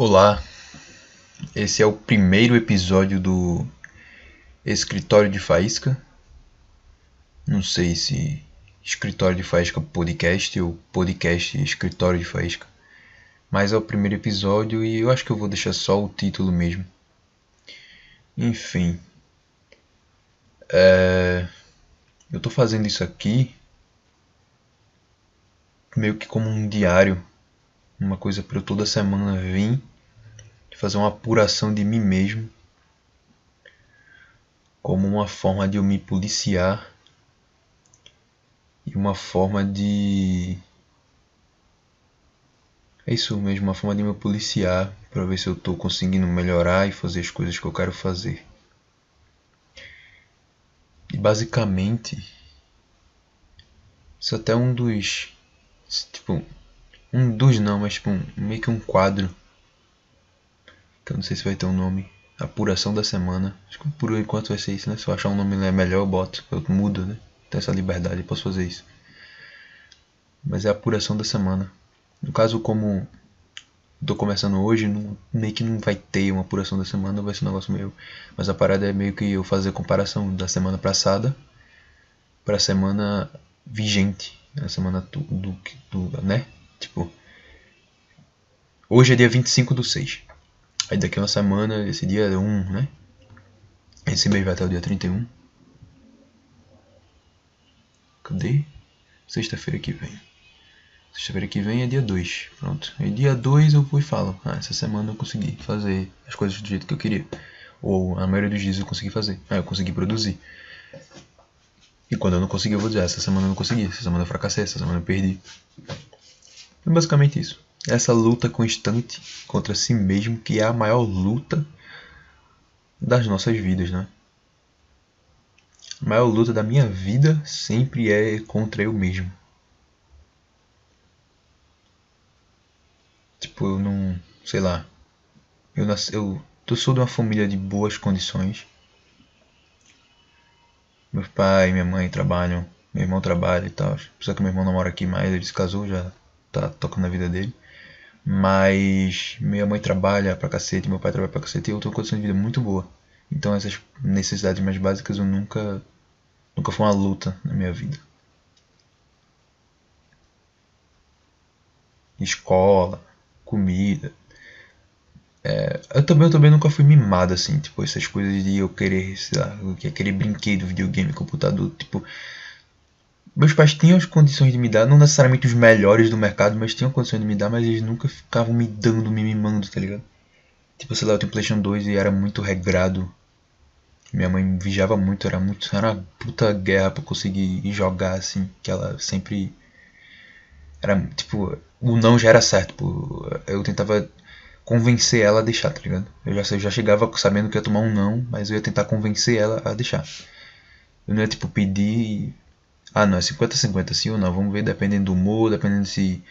Olá, esse é o primeiro episódio do Escritório de Faísca. Não sei se Escritório de Faísca podcast ou podcast Escritório de Faísca, mas é o primeiro episódio e eu acho que eu vou deixar só o título mesmo. Enfim, é... eu tô fazendo isso aqui meio que como um diário uma coisa para eu toda semana vir fazer uma apuração de mim mesmo como uma forma de eu me policiar e uma forma de é isso mesmo, uma forma de me policiar para ver se eu estou conseguindo melhorar e fazer as coisas que eu quero fazer. E basicamente, isso é até um dos tipo um dos não, mas tipo meio que um quadro. Eu não sei se vai ter um nome. Apuração da semana. Acho que por enquanto vai ser isso, né? Se eu achar um nome melhor eu boto. Eu mudo, né? Tenho essa liberdade, posso fazer isso. Mas é a apuração da semana. No caso, como tô começando hoje, não, meio que não vai ter uma apuração da semana, vai ser um negócio meio. Mas a parada é meio que eu fazer comparação da semana passada para a semana vigente, a semana do, do, do, né? Tipo, hoje é dia 25 do 6. Aí daqui uma semana, esse dia é 1, né? Esse mês vai até o dia 31. Cadê? Sexta-feira que vem. Sexta-feira que vem é dia 2. Pronto. Aí dia 2 eu vou e falo. Ah, essa semana eu consegui fazer as coisas do jeito que eu queria. Ou a maioria dos dias eu consegui fazer. Ah, eu consegui produzir. E quando eu não consegui, eu vou dizer, ah, essa semana eu não consegui, essa semana eu fracassei, essa semana eu perdi. É basicamente isso. Essa luta constante contra si mesmo, que é a maior luta das nossas vidas, né? A maior luta da minha vida sempre é contra eu mesmo. Tipo, eu não. sei lá. Eu, nasci, eu, eu sou de uma família de boas condições. Meu pai e minha mãe trabalham, meu irmão trabalha e tal. Apesar que meu irmão não mora aqui mais, ele se casou, já tá tocando na vida dele. Mas minha mãe trabalha pra cacete, meu pai trabalha pra cacete e eu tenho uma condição de vida muito boa. Então essas necessidades mais básicas eu nunca. Nunca foi uma luta na minha vida. Escola, comida. É, eu, também, eu também nunca fui mimado assim, tipo, essas coisas de eu querer, sei lá, aquele brinquedo, videogame, computador, tipo, meus pais tinham as condições de me dar, não necessariamente os melhores do mercado, mas tinham condições de me dar, mas eles nunca ficavam me dando, me mimando, tá ligado? Tipo, sei lá, eu tenho PlayStation 2 e era muito regrado. Minha mãe vigiava muito, era muito. Era uma puta guerra pra conseguir jogar assim, que ela sempre. Era tipo. O não já era certo, pô. Eu tentava convencer ela a deixar, tá ligado? Eu já, eu já chegava sabendo que ia tomar um não, mas eu ia tentar convencer ela a deixar. Eu não ia tipo pedir ah, não, é 50-50 sim ou não. Vamos ver, dependendo do humor, dependendo se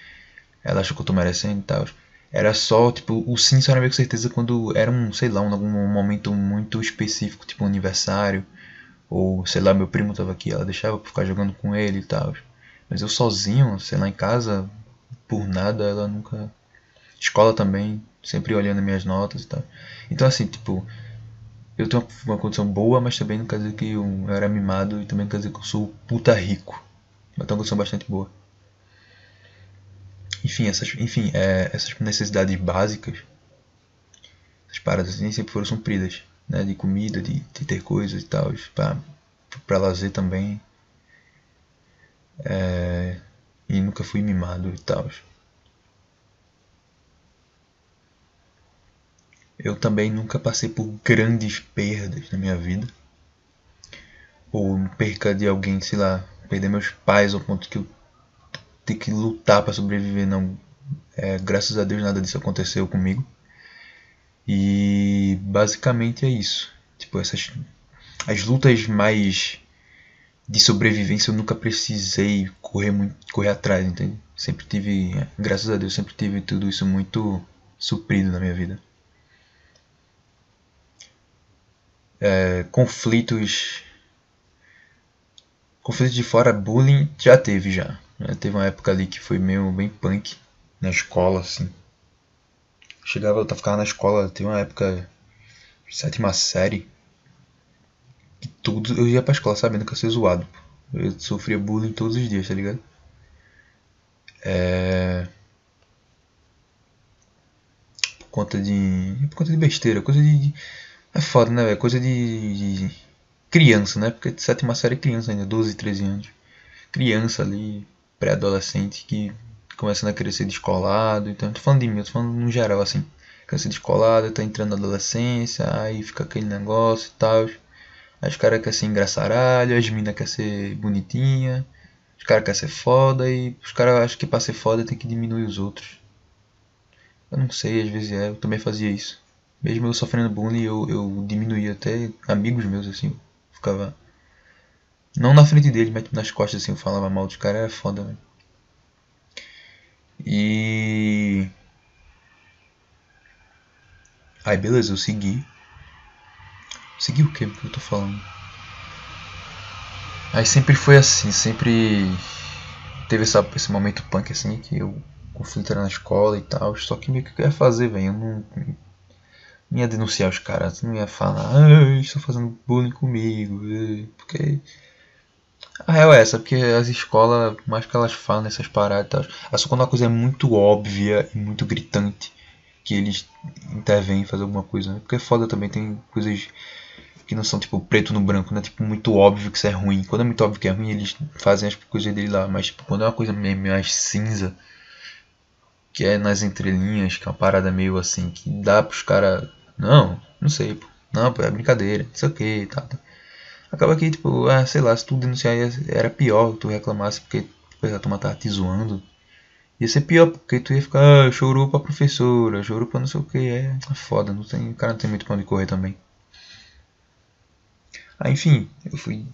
ela acha que eu tô merecendo e tal. Era só, tipo, o sim só era meio com certeza quando era um, sei lá, um, um momento muito específico, tipo um aniversário. Ou, sei lá, meu primo tava aqui, ela deixava pra ficar jogando com ele e tal. Mas eu sozinho, sei lá, em casa, por nada, ela nunca. Escola também, sempre olhando minhas notas e tal. Então, assim, tipo, eu tenho uma condição boa, mas também não quer dizer que eu era mimado e também não quer dizer que eu sou puta rico. Mas tenho uma condição bastante boa. Enfim, essas, enfim é, essas necessidades básicas, essas paradas nem sempre foram supridas. Né, de comida, de, de ter coisas e tal, para lazer também. É, e nunca fui mimado e tal. Eu também nunca passei por grandes perdas na minha vida. Ou perca de alguém, sei lá, perder meus pais ao ponto que eu ter que lutar para sobreviver. Não, é, graças a Deus nada disso aconteceu comigo. E basicamente é isso. Tipo, essas as lutas mais de sobrevivência eu nunca precisei correr muito, correr atrás, entende? Sempre tive, graças a Deus, sempre tive tudo isso muito suprido na minha vida. É, conflitos conflitos de fora bullying já teve já né? teve uma época ali que foi meio bem punk na escola assim Chegava, eu ficava na escola, tem uma época, sétima série, que tudo, eu ia pra escola sabendo que ia ser zoado. Eu sofria bullying todos os dias, tá ligado? É... Por conta de. Por conta de besteira, coisa de. É foda, né, velho? Coisa de, de, criança, né? Porque sétima série é criança ainda, 12, 13 anos. Criança ali, pré-adolescente, que começando a crescer descolado. Então, tô falando de mim, tô falando no geral, assim. Crescer descolado, tá entrando na adolescência, aí fica aquele negócio e tal. Aí os caras querem ser engraçaralho, as minas querem ser bonitinha, os caras querem ser foda e os caras acham que pra ser foda tem que diminuir os outros. Eu não sei, às vezes é, eu também fazia isso. Mesmo eu sofrendo bullying, eu, eu diminuía até amigos meus, assim. Ficava. Não na frente deles, mas nas costas, assim, eu falava mal dos caras, é foda, velho. E. Aí beleza, eu segui. Segui o que que eu tô falando? Aí sempre foi assim, sempre teve essa, esse momento punk assim que eu conflito era na escola e tal. Só que meio que eu ia fazer, velho. Eu não, não ia denunciar os caras, não ia falar, ah, estão fazendo bullying comigo. Porque a real é essa, porque as escolas, mais que elas falam nessas paradas é só quando uma coisa é muito óbvia e muito gritante que eles intervêm em fazer alguma coisa, né? Porque é foda também, tem coisas que não são tipo preto no branco, né? Tipo, muito óbvio que isso é ruim. Quando é muito óbvio que é ruim, eles fazem as coisas dele lá, mas tipo, quando é uma coisa meio mais cinza, que é nas entrelinhas, que é uma parada meio assim, que dá pros caras. Não, não sei, pô. Não, pô, é brincadeira, não sei o que, tá. Acaba que, tipo, ah, sei lá, se tu denunciar era pior que tu reclamasse porque depois a turma tava te zoando. Ia ser pior, porque tu ia ficar, ah, chorou pra professora, chorou pra não sei o que, é, é foda, não tem, o cara não tem muito pra onde correr também. Aí, enfim, eu fui.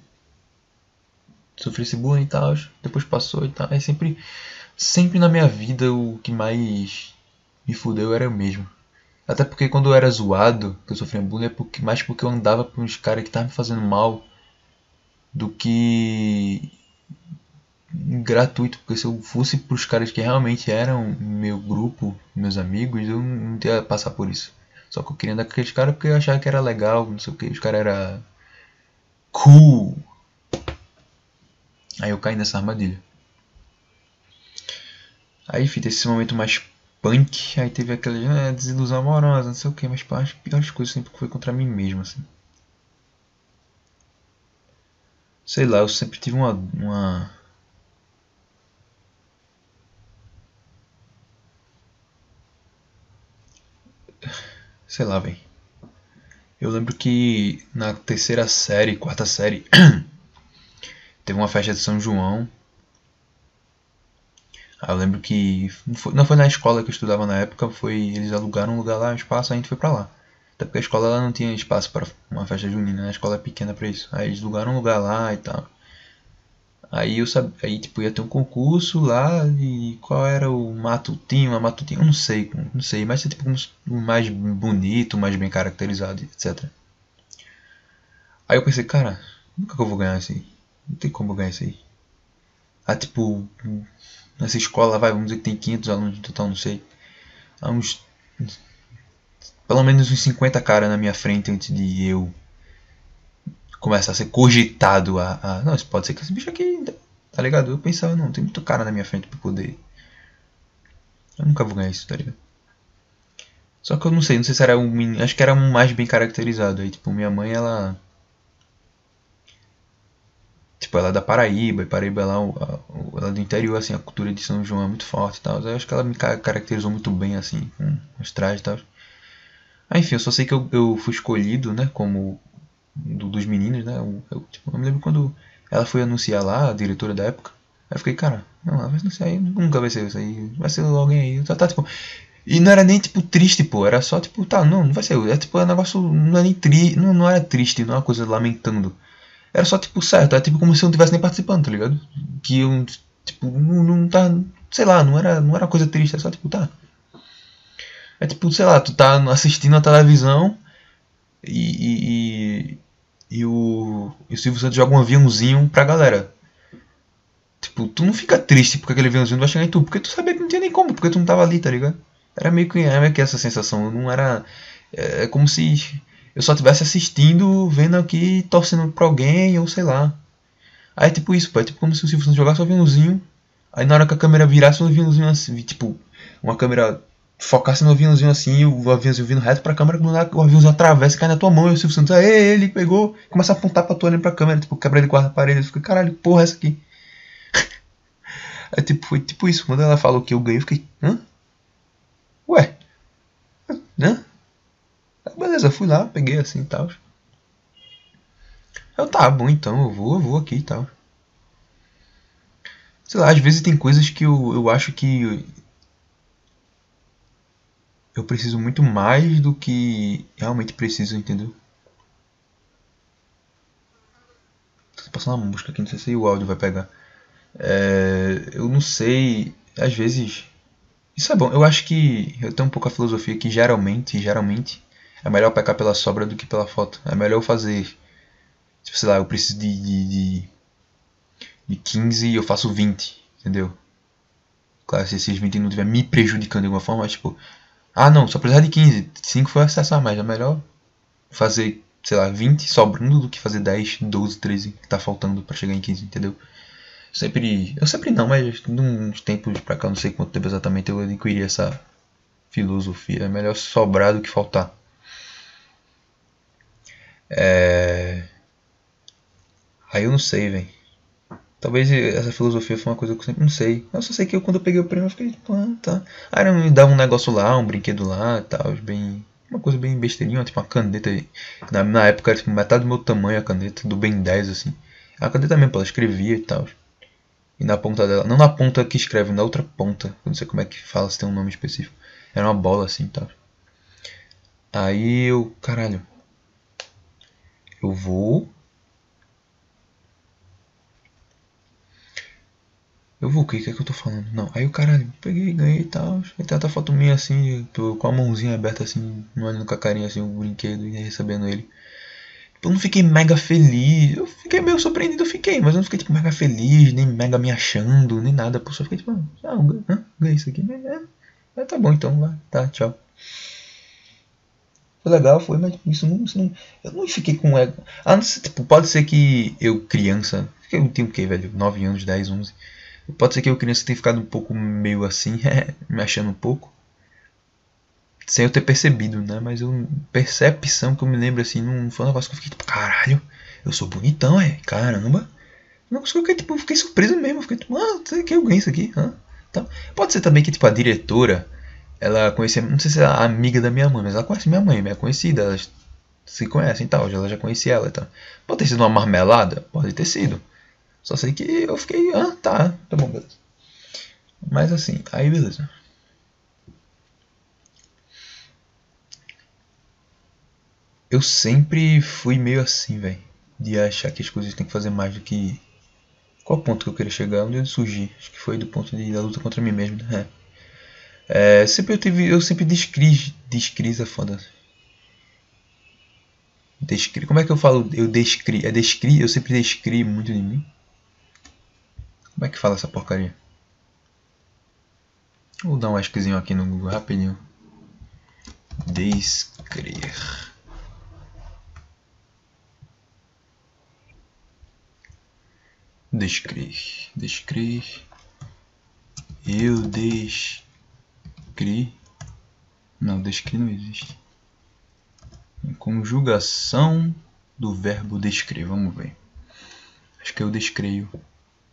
Sofri esse bullying e tal, depois passou e tal. Aí sempre, sempre na minha vida o que mais me fudeu era eu mesmo. Até porque quando eu era zoado, que eu sofria bullying, é porque, mais porque eu andava com uns caras que estavam me fazendo mal do que gratuito, porque se eu fosse pros caras que realmente eram meu grupo, meus amigos, eu não ia passar por isso. Só que eu queria andar com aqueles caras porque eu achava que era legal, não sei o que, os caras eram cool. Aí eu caí nessa armadilha. Aí, fiz esse momento mais punk, aí teve aquela ah, desilusão amorosa, não sei o que, mas pá, as piores coisas sempre foi contra mim mesmo, assim. Sei lá, eu sempre tive uma. uma... Sei lá, velho. Eu lembro que na terceira série, quarta série, teve uma festa de São João eu lembro que foi, não foi, na escola que eu estudava na época, foi eles alugaram um lugar lá, um espaço, a gente foi pra lá. Até porque a escola ela não tinha espaço para uma festa junina, né? a escola é pequena para isso. Aí eles alugaram um lugar lá e tal. Aí eu sabia, aí tipo ia ter um concurso lá e qual era o matutinho, a matutinho, eu não sei, não sei, mas é tipo um mais bonito, mais bem caracterizado, etc. Aí eu pensei, cara, nunca que eu vou ganhar isso aí? Não tem como eu ganhar isso aí. Ah, tipo, nessa escola, vai, vamos dizer que tem 500 alunos no total, não sei. Há uns. Pelo menos uns 50 caras na minha frente antes de eu começar a ser cogitado a, a. Não, isso pode ser que esse bicho aqui. Tá ligado? Eu pensava, não, tem muito cara na minha frente pra poder. Eu nunca vou ganhar isso, tá ligado? Só que eu não sei, não sei se era um. Acho que era um mais bem caracterizado. Aí, tipo, minha mãe, ela Tipo, ela é da Paraíba, e Paraíba ela, ela é do interior, assim, a cultura de São João é muito forte e tal. Eu acho que ela me caracterizou muito bem, assim, com os trajes e tal. Ah, enfim, eu só sei que eu, eu fui escolhido, né, como do, dos meninos, né. Eu, eu, tipo, eu me lembro quando ela foi anunciar lá, a diretora da época. Aí eu fiquei, cara, não, ela vai anunciar aí, nunca vai ser isso aí, vai ser alguém aí. Tá, tá, tipo. E não era nem tipo triste, pô, era só tipo, tá, não, não vai ser. É tipo, é um negócio, não é nem triste, não, não era triste, não é uma coisa lamentando. Era só, tipo, certo. Era tipo como se eu não tivesse nem participando, tá ligado? Que eu, tipo, não, não tá. Sei lá, não era, não era coisa triste, era só, tipo, tá. É tipo, sei lá, tu tá assistindo a televisão e. e, e o, e o Silvio Santos joga um aviãozinho pra galera. Tipo, tu não fica triste porque aquele aviãozinho vai chegar em tu, porque tu sabia que não tinha nem como, porque tu não tava ali, tá ligado? Era meio que, era meio que essa sensação. Não era. É, é como se eu só estivesse assistindo, vendo aqui, torcendo pra alguém, ou sei lá. Aí é tipo isso, pô. É tipo como se o Silvio Santos jogasse o aviãozinho. Aí na hora que a câmera virasse o aviãozinho assim, tipo, uma câmera focasse no aviãozinho assim, o aviãozinho vindo reto pra câmera, o aviãozinho atravessa cai na tua mão, e o Silvio Santos, aí ele pegou, começa a apontar pra tua olhando pra câmera, tipo, quebra de quarta parede, fiquei, caralho, porra, é essa aqui. É tipo, foi tipo isso, quando ela falou que eu ganhei, eu fiquei, hã? Ué? Hã? Beleza, fui lá, peguei assim e tal. Eu, tá bom, então, eu vou, eu vou aqui e tal. Sei lá, às vezes tem coisas que eu, eu acho que eu preciso muito mais do que realmente preciso, entendeu? Tô passando uma música aqui, não sei se o áudio vai pegar. É, eu não sei, às vezes. Isso é bom, eu acho que eu tenho um pouco a filosofia que geralmente, geralmente, é melhor pecar pela sobra do que pela foto. É melhor eu fazer. Tipo, sei lá, eu preciso de, de, de, de 15 e eu faço 20, entendeu? Claro, se esses 20 não estiver me prejudicando de alguma forma, mas tipo, ah não, só precisar de 15, 5 foi acessar mais, é melhor fazer, sei lá, 20 sobrando do que fazer 10, 12, 13 que tá faltando para chegar em 15, entendeu? Sempre, eu sempre não, mas uns tempos pra cá, não sei quanto tempo exatamente eu adquiri essa filosofia, é melhor sobrar do que faltar. É... Aí eu não sei, velho. Talvez essa filosofia foi uma coisa que eu sempre não sei. Eu só sei que eu, quando eu peguei o prêmio eu fiquei ah, tá. Aí me dava um negócio lá, um brinquedo lá e tal, bem. Uma coisa bem besteirinha, tipo uma caneta. Na, na época era tipo metade do meu tamanho a caneta, do bem 10 assim. A caneta mesmo, ela escrevia e tal. E na ponta dela, não na ponta que escreve, na outra ponta. Eu não sei como é que fala, se tem um nome específico. Era uma bola assim e tal. Aí eu, caralho, eu vou. Eu vou o que? Que é que eu tô falando? Não. Aí o cara peguei, ganhei e tal. Aí tem outra foto minha assim, com a mãozinha aberta assim, olhando com a carinha assim, o brinquedo e recebendo ele. Eu não fiquei mega feliz. Eu fiquei meio surpreendido, eu fiquei, mas eu não fiquei tipo mega feliz, nem mega me achando, nem nada. Pô, só fiquei tipo, ah, ganhei isso aqui. É, é, tá bom então, vai. Tá, tchau. Foi legal, foi, mas isso não, isso não. Eu não fiquei com ego. Ah, não sei, tipo, pode ser que eu, criança. Eu tenho o que, velho? 9 anos, 10, 11. Pode ser que eu, criança, tenha ficado um pouco meio assim, me achando um pouco. Sem eu ter percebido, né? Mas eu, percepção que eu me lembro assim, não foi um negócio que eu fiquei tipo, caralho, eu sou bonitão, é? Caramba. Não que eu fiquei, tipo, surpreso mesmo. Fiquei tipo, ah, sei que ganhei isso aqui. Ah, tá. Pode ser também que, tipo, a diretora ela conhecia, não sei se é amiga da minha mãe, mas ela conhece minha mãe, minha conhecida, elas se conhecem e tal, ela já conhecia ela e. Pode ter sido uma marmelada? Pode ter sido. Só sei que eu fiquei, ah, tá, tá bom, beleza. Mas assim, aí beleza. Eu sempre fui meio assim, velho. De achar que as coisas tem que fazer mais do que. Qual ponto que eu queria chegar? Onde eu surgi? Acho que foi do ponto de, da luta contra mim mesmo, né? É, sempre eu tive, eu sempre descri, descri é foda. Descri, como é que eu falo? Eu descri, é descri, eu sempre descri muito de mim. Como é que fala essa porcaria? Vou dar um asquezinho aqui no Google rapidinho. Descrer. Descrer, descrer. Eu des descri. Não, descri não existe. Conjugação do verbo descrever. Vamos ver. Acho que eu descreio.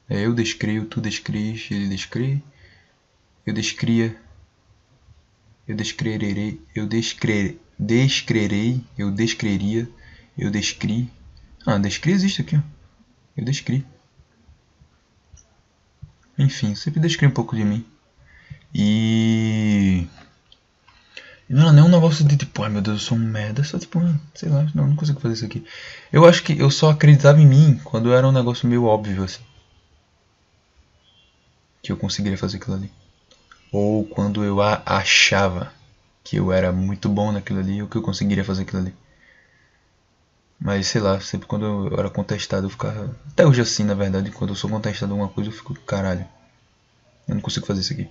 É, eu descreio, tu descrias, ele descree. Eu descria. Eu descrerei. Eu descre, descrerei. Eu descreria. Eu descri. Ah, descri existe aqui. Ó. Eu descri. Enfim, sempre descri um pouco de mim. E. Não era nem um negócio de tipo, ai meu Deus, eu sou um merda. Só tipo, sei lá, não, não consigo fazer isso aqui. Eu acho que eu só acreditava em mim quando era um negócio meio óbvio assim. Que eu conseguiria fazer aquilo ali. Ou quando eu achava que eu era muito bom naquilo ali ou que eu conseguiria fazer aquilo ali. Mas sei lá, sempre quando eu era contestado eu ficava. Até hoje assim, na verdade, quando eu sou contestado em alguma coisa eu fico, caralho. Eu não consigo fazer isso aqui.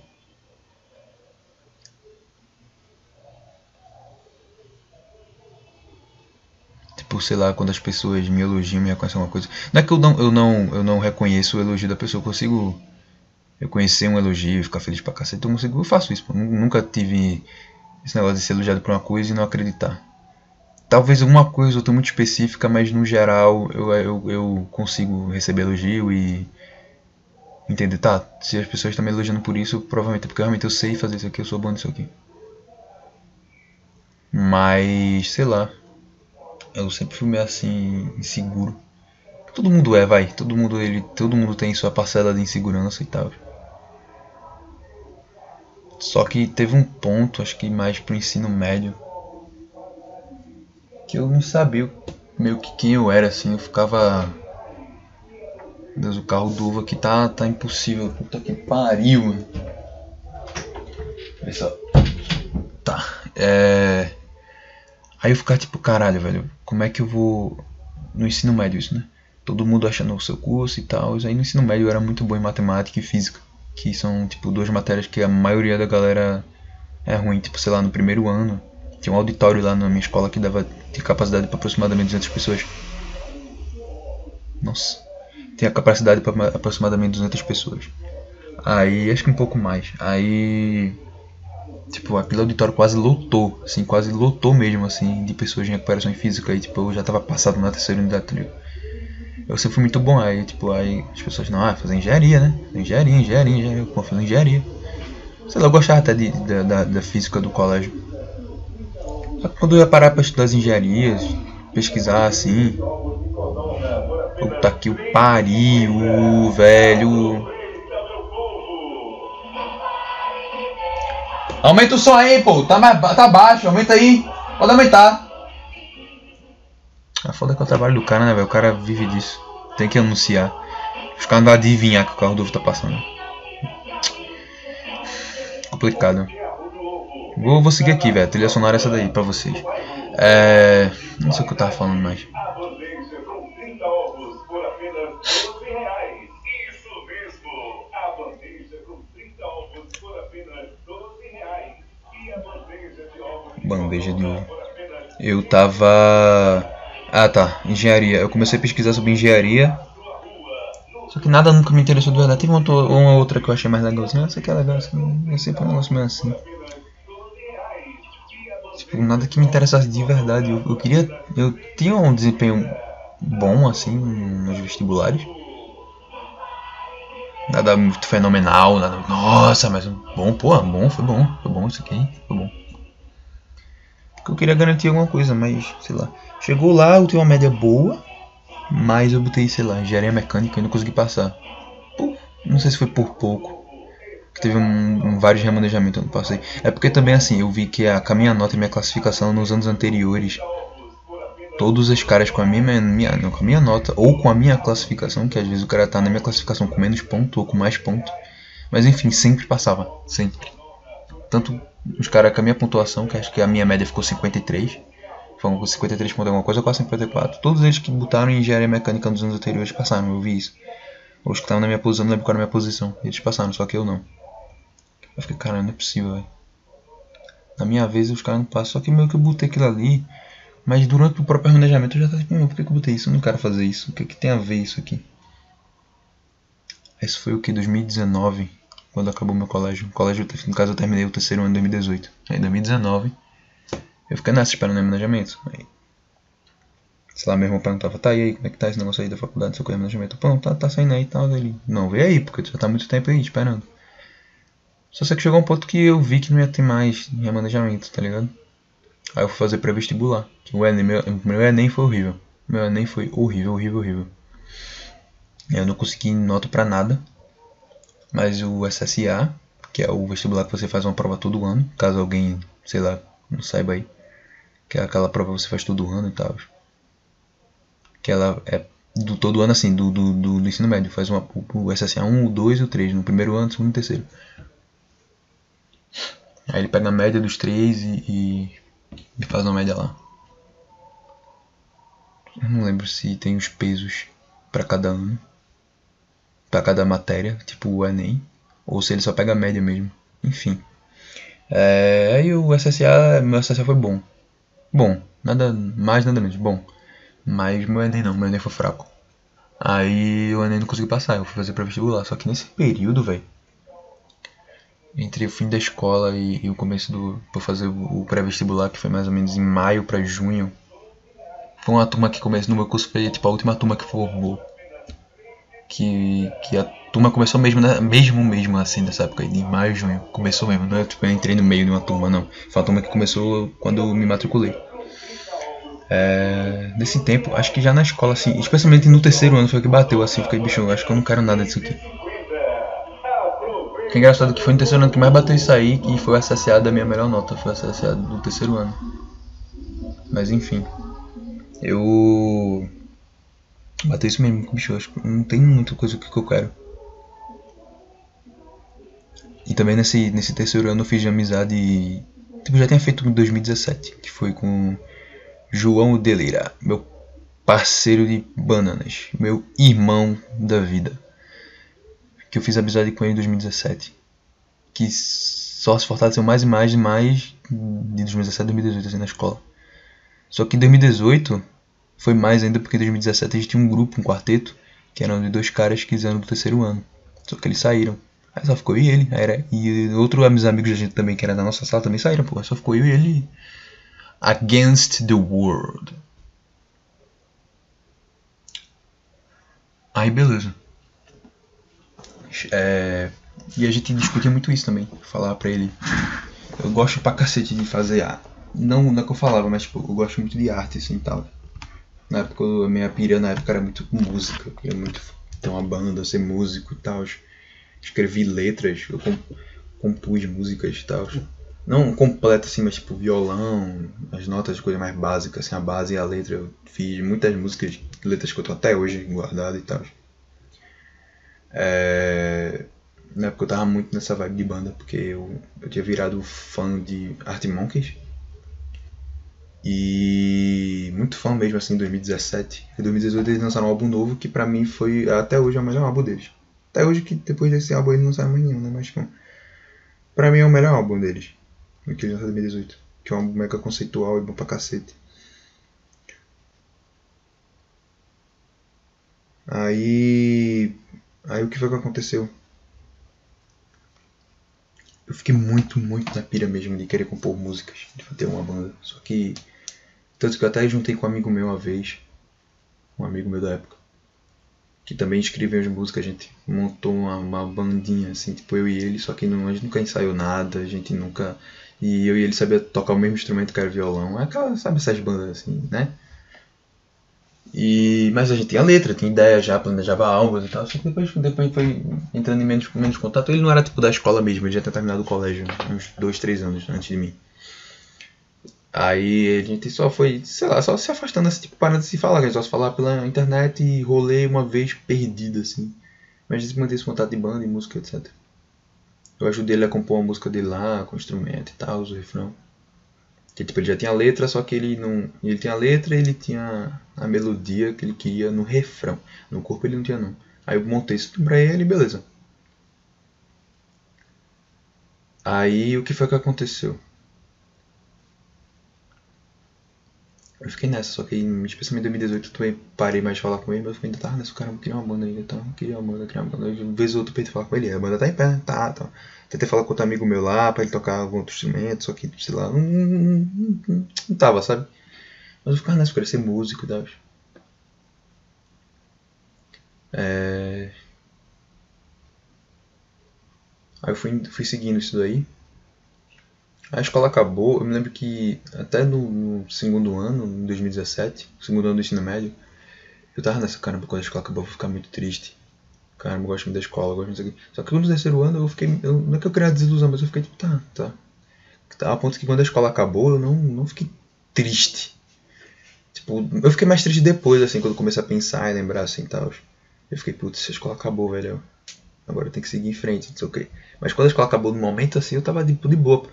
Sei lá, quando as pessoas me elogiam, me reconhecem alguma coisa. Não é que eu não, eu não, eu não reconheço o elogio da pessoa, eu consigo reconhecer um elogio ficar feliz pra cacete, eu consigo, eu faço isso. Nunca tive esse negócio de ser elogiado por uma coisa e não acreditar. Talvez alguma coisa outra muito específica, mas no geral eu, eu, eu consigo receber elogio e entender, tá, se as pessoas estão me elogiando por isso, provavelmente é porque realmente eu sei fazer isso aqui, eu sou bom nisso aqui. Mas, sei lá, eu sempre fui meio assim, inseguro. Todo mundo é, vai, todo mundo, ele, todo mundo tem sua parcela de insegurança e tal. Só que teve um ponto, acho que mais pro ensino médio, que eu não sabia meio que quem eu era, assim, eu ficava. Deus, o carro do Uva aqui tá, tá impossível. Puta que pariu, mano. Olha só. Tá. É. Aí eu ficava tipo, caralho, velho, como é que eu vou. No ensino médio isso, né? Todo mundo achando o seu curso e tal. Aí no ensino médio eu era muito bom em matemática e física. Que são, tipo, duas matérias que a maioria da galera é ruim. Tipo, sei lá, no primeiro ano. Tinha um auditório lá na minha escola que dava tinha capacidade para aproximadamente 200 pessoas. Nossa. Tinha capacidade para aproximadamente 200 pessoas. Aí, acho que um pouco mais. Aí, tipo, aquele auditório quase lotou, assim, quase lotou mesmo, assim, de pessoas em recuperação física. E, tipo, eu já tava passado na terceira unidade, tá Eu sempre fui muito bom, aí, tipo, aí as pessoas, não, ah, fazer engenharia, né? Engenharia, engenharia, engenharia, pô, fazer engenharia. Sei lá, eu gostava até de, da, da física do colégio. Só que quando eu ia parar para estudar as engenharias, pesquisar assim. Puta que o pariu, velho. Aumenta o som aí, pô. Tá, mais, tá baixo, aumenta aí. Pode aumentar. A foda que é o trabalho do cara, né, velho? O cara vive disso. Tem que anunciar. Os caras não adivinhar que o carro do tá passando. Complicado. Vou, vou seguir aqui, velho. Trilha sonora é essa daí pra vocês. É. Não sei o que eu tava falando mais. Bandeja de ovo. Eu tava. Ah tá, engenharia. Eu comecei a pesquisar sobre engenharia. Só que nada nunca me interessou de verdade. Teve uma, outra que eu achei mais legalzinha. Essa aqui é legal, assim. É sempre um negócio meio assim. Tipo, nada que me interessasse de verdade. Eu, eu queria. Eu tinha um desempenho bom, assim, nos vestibulares. Nada muito fenomenal, nada. Nossa, mas bom, pô, bom, foi bom, foi bom isso aqui, foi bom. Porque eu queria garantir alguma coisa, mas sei lá. Chegou lá, eu tinha uma média boa, mas eu botei, sei lá, engenharia mecânica e não consegui passar. Não sei se foi por pouco teve um, um, vários remanejamentos ano passado. É porque também assim, eu vi que a, a minha nota e minha classificação nos anos anteriores, todos os caras com a minha, minha, não, com a minha nota ou com a minha classificação, que às vezes o cara tá na minha classificação com menos ponto ou com mais ponto, mas enfim, sempre passava, sempre. Tanto os caras com a minha pontuação, que acho que a minha média ficou 53, foi com 53 pontos alguma coisa, quase 54. Todos eles que botaram em engenharia mecânica nos anos anteriores passaram, eu vi isso. Os que estavam na minha posição, não lembro qual era a minha posição. Eles passaram, só que eu não. Eu fiquei, cara, não é possível, velho. Na minha vez os caras não passam. Só que meio que eu botei aquilo ali. Mas durante o próprio planejamento eu já tava tipo, por que, que eu botei isso? Eu não quero fazer isso. O que, que tem a ver isso aqui? Esse foi o que? 2019. Quando acabou meu colégio. Colégio, no caso, eu terminei o terceiro ano em 2018. Aí em 2019. Eu fiquei nessa esperando o planejamento. Aí, sei lá, meu irmão perguntava, tá, aí, como é que tá esse negócio aí da faculdade, seu planejamento? Pô, tá, tá saindo aí e tal. Ele, não, vê aí, porque tu já tá muito tempo aí esperando. Só sei que chegou um ponto que eu vi que não ia ter mais remanejamento, tá ligado? Aí eu fui fazer pré-vestibular. O Enem, meu, meu Enem foi horrível. Meu Enem foi horrível, horrível, horrível. Eu não consegui nota pra nada. Mas o SSA, que é o vestibular que você faz uma prova todo ano, caso alguém, sei lá, não saiba aí. Que é aquela prova que você faz todo ano e tal. Que ela é do todo ano assim, do, do, do, do ensino médio. Faz uma, o SSA 1, o 2 e o 3, no primeiro ano, segundo e terceiro. Aí ele pega a média dos três e, e, e faz uma média lá. Eu não lembro se tem os pesos para cada ano, para cada matéria, tipo o Enem, ou se ele só pega a média mesmo. Enfim. É, aí o SSA, meu SSA foi bom. Bom, nada mais, nada menos, bom. Mas meu Enem não, meu Enem foi fraco. Aí o Enem não consegui passar, eu fui fazer pra vestibular. Só que nesse período, velho, entre o fim da escola e, e o começo do. pra fazer o, o pré-vestibular, que foi mais ou menos em maio pra junho, foi uma turma que começou no meu curso, foi tipo a última turma que formou. Que, que a turma começou mesmo, né, mesmo, mesmo assim, nessa época, de maio, junho. Começou mesmo, não é tipo, eu entrei no meio de uma turma, não. Foi uma turma que começou quando eu me matriculei. É, nesse tempo, acho que já na escola, assim, especialmente no terceiro ano, foi que bateu, assim, fiquei, bicho, acho que eu não quero nada disso aqui. Que é engraçado que foi no terceiro ano que mais bateu isso aí e foi associado a minha melhor nota, foi associado no terceiro ano. Mas enfim. Eu. Bateu isso mesmo, bicho, acho que não tem muita coisa que eu quero. E também nesse, nesse terceiro ano eu fiz amizade. Tipo, já tinha feito em 2017, que foi com João Deleira, meu parceiro de bananas, meu irmão da vida. Que eu fiz amizade com ele em 2017. Que só se fortaleceu mais e mais e mais de 2017 a 2018 assim na escola. Só que em 2018 foi mais ainda porque em 2017 a gente tinha um grupo, um quarteto, que eram de dois caras que eram do terceiro ano. Só que eles saíram. Aí só ficou eu e ele. Aí era, e outros amigos da gente também, que era da nossa sala, também saíram, pô. Só ficou eu e ele. Against the World. Aí beleza. É, e a gente discutia muito isso também. Falar pra ele. Eu gosto pra cacete de fazer arte. Não, não é que eu falava, mas tipo, eu gosto muito de arte assim e tal. Na época, a minha pira na época era muito música. Eu queria muito ter uma banda, ser músico e tal. Escrevi letras, eu compus músicas e tal não completa assim, mas tipo violão, as notas, coisa mais básica, assim, a base e a letra. Eu fiz muitas músicas, letras que eu tô até hoje guardado e tal. É... Na época eu tava muito nessa vibe de banda, porque eu, eu tinha virado fã de Art Monkeys. E muito fã mesmo assim em 2017. Em 2018 eles lançaram um álbum novo que pra mim foi até hoje é o melhor álbum deles. Até hoje que depois desse álbum eles não lançaram mais nenhum, né? Mas tipo, pra mim é o melhor álbum deles aquele de 2018, que é um mega conceitual e bom pra cacete. Aí. Aí o que foi que aconteceu? Eu fiquei muito, muito na pira mesmo de querer compor músicas, de ter uma banda. Só que. Tanto que eu até juntei com um amigo meu uma vez. Um amigo meu da época. Que também escreveu as músicas, a gente montou uma, uma bandinha, assim, tipo eu e ele, só que não, a gente nunca ensaiou nada, a gente nunca e eu e ele sabia tocar o mesmo instrumento que era violão. É aquela, sabe essas bandas assim, né? E, mas a gente tinha letra, tinha ideia já, planejava álbuns e tal. Só que depois, depois foi entrando em menos, menos contato. Ele não era tipo da escola mesmo, ele já tinha terminado o colégio uns dois, três anos antes de mim. Aí a gente só foi, sei lá, só se afastando assim, tipo, parando de se falar, a gente só se falar pela internet e rolei uma vez perdido, assim. Mas a gente manteve esse contato de banda e música, etc. Eu ajudei ele a compor uma música dele lá, com instrumento e tal, o refrão. Que tipo, ele já tinha a letra, só que ele não. Ele tinha a letra e ele tinha a melodia que ele queria no refrão. No corpo ele não tinha não. Aí eu montei isso pra ele beleza. Aí o que foi que aconteceu? Eu fiquei nessa, só que especialmente em 2018 eu parei mais de falar com ele, mas eu ainda tava nessa, cara, queria uma banda ainda, então, eu queria uma banda, queria uma banda. Uma vez ou outra falar com ele, a banda tá em pé? Tá, tá. Tentei falar com outro amigo meu lá pra ele tocar algum outro instrumento, só que, sei lá, não, não, não, não tava, sabe? Mas eu ficava nessa, eu queria ser músico e tal. É... Aí eu fui, fui seguindo isso daí. A escola acabou, eu me lembro que até no, no segundo ano, em 2017, segundo ano do ensino médio, eu tava nessa, caramba, quando a escola acabou eu vou ficar muito triste. Caramba, eu gosto muito da escola, gosto muito disso aqui. Só que no terceiro ano eu fiquei, eu, não é que eu queria desilusão, mas eu fiquei tipo, tá, tá. Tá a ponto que quando a escola acabou eu não, não fiquei triste. Tipo, eu fiquei mais triste depois, assim, quando eu comecei a pensar e lembrar, assim, tal. Eu fiquei, putz, a escola acabou, velho. Agora eu tenho que seguir em frente, não sei o que. Mas quando a escola acabou no momento, assim, eu tava de, de boa,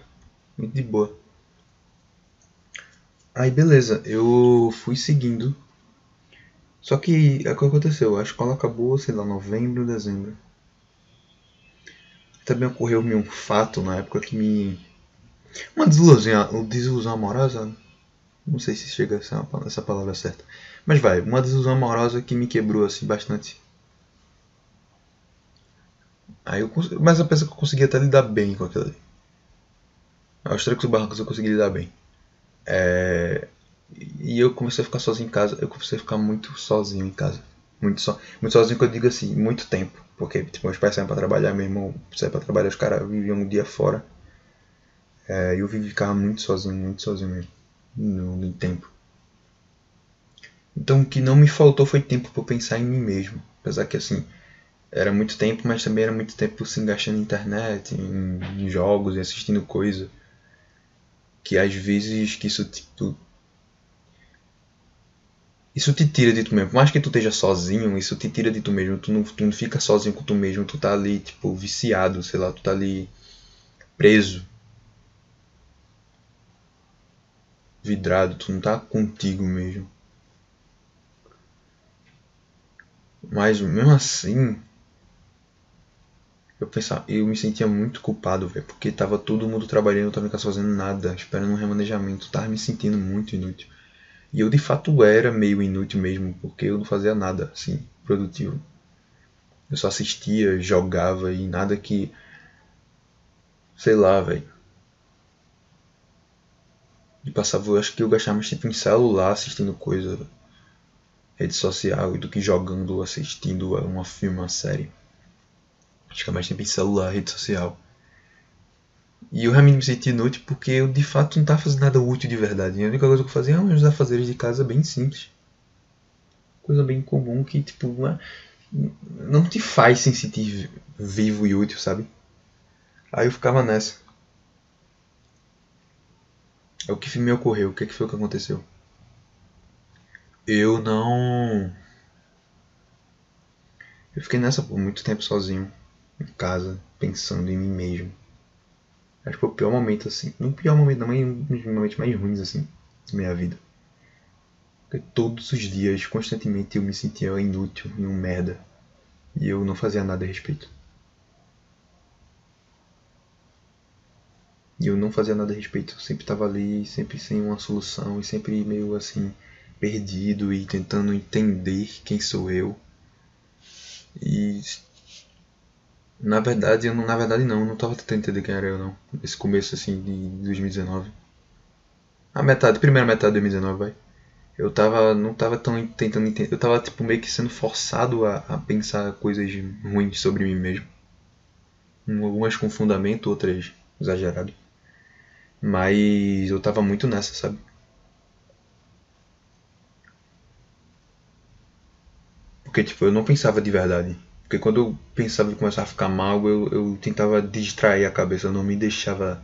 muito de boa. Aí beleza, eu fui seguindo. Só que é o que aconteceu, a escola acabou, sei lá, novembro, dezembro. Também ocorreu-me um fato na época que me. Uma desilusão, desilusão amorosa. Não sei se chega a ser essa palavra certa. Mas vai, uma desilusão amorosa que me quebrou assim bastante. Aí eu, mas eu penso que eu consegui até lidar bem com aquilo ali. Aos trancos e barrancos eu consegui lidar bem. É... E eu comecei a ficar sozinho em casa. Eu comecei a ficar muito sozinho em casa. Muito, so... muito sozinho que eu digo assim, muito tempo. Porque tipo, meus pais saíam pra trabalhar, meu irmão saía pra trabalhar, os caras viviam um dia fora. É... eu ficava muito sozinho, muito sozinho mesmo. No, no tempo. Então o que não me faltou foi tempo para pensar em mim mesmo. Apesar que assim, era muito tempo, mas também era muito tempo assim, gastando internet, em jogos e assistindo coisa. Que às vezes que isso tipo. Isso te tira de tu mesmo. Por mais que tu esteja sozinho, isso te tira de tu mesmo. Tu não, tu não fica sozinho com tu mesmo. Tu tá ali, tipo, viciado, sei lá, tu tá ali preso. Vidrado, tu não tá contigo mesmo. Mas mesmo assim, eu pensava, eu me sentia muito culpado, velho, porque tava todo mundo trabalhando, eu tava em casa fazendo nada, esperando um remanejamento, tava me sentindo muito inútil. E eu de fato era meio inútil mesmo, porque eu não fazia nada assim produtivo. Eu só assistia, jogava e nada que sei lá, velho. E passava, eu acho que eu gastava mais tempo em celular assistindo coisa, rede social, do que jogando assistindo uma filme, uma série. Fica mais tempo em celular, rede social. E eu realmente me senti inútil porque eu de fato não estava fazendo nada útil de verdade. A única coisa que eu fazia eram os afazeres de casa bem simples. Coisa bem comum que, tipo, não te faz se sentir vivo e útil, sabe? Aí eu ficava nessa. É o que me ocorreu, o que foi que aconteceu? Eu não. Eu fiquei nessa por muito tempo sozinho em casa, pensando em mim mesmo. Acho que foi o pior momento, assim. Não o pior momento, não, mas um dos momentos mais ruins, assim, da minha vida. Porque todos os dias, constantemente, eu me sentia inútil e um merda. E eu não fazia nada a respeito. E eu não fazia nada a respeito. Eu sempre estava ali, sempre sem uma solução e sempre meio assim, perdido e tentando entender quem sou eu. E na verdade, eu não, na verdade não, eu não tava tentando entender quem era eu não. Esse começo assim de 2019. A metade, primeira metade de 2019, vai. Eu tava, não tava tão tentando entender, eu tava tipo meio que sendo forçado a, a pensar coisas ruins sobre mim mesmo. Algumas com fundamento, outras exagerado. Mas eu tava muito nessa, sabe? Porque tipo, eu não pensava de verdade porque quando eu pensava em começar a ficar mal, eu, eu tentava distrair a cabeça, eu não me deixava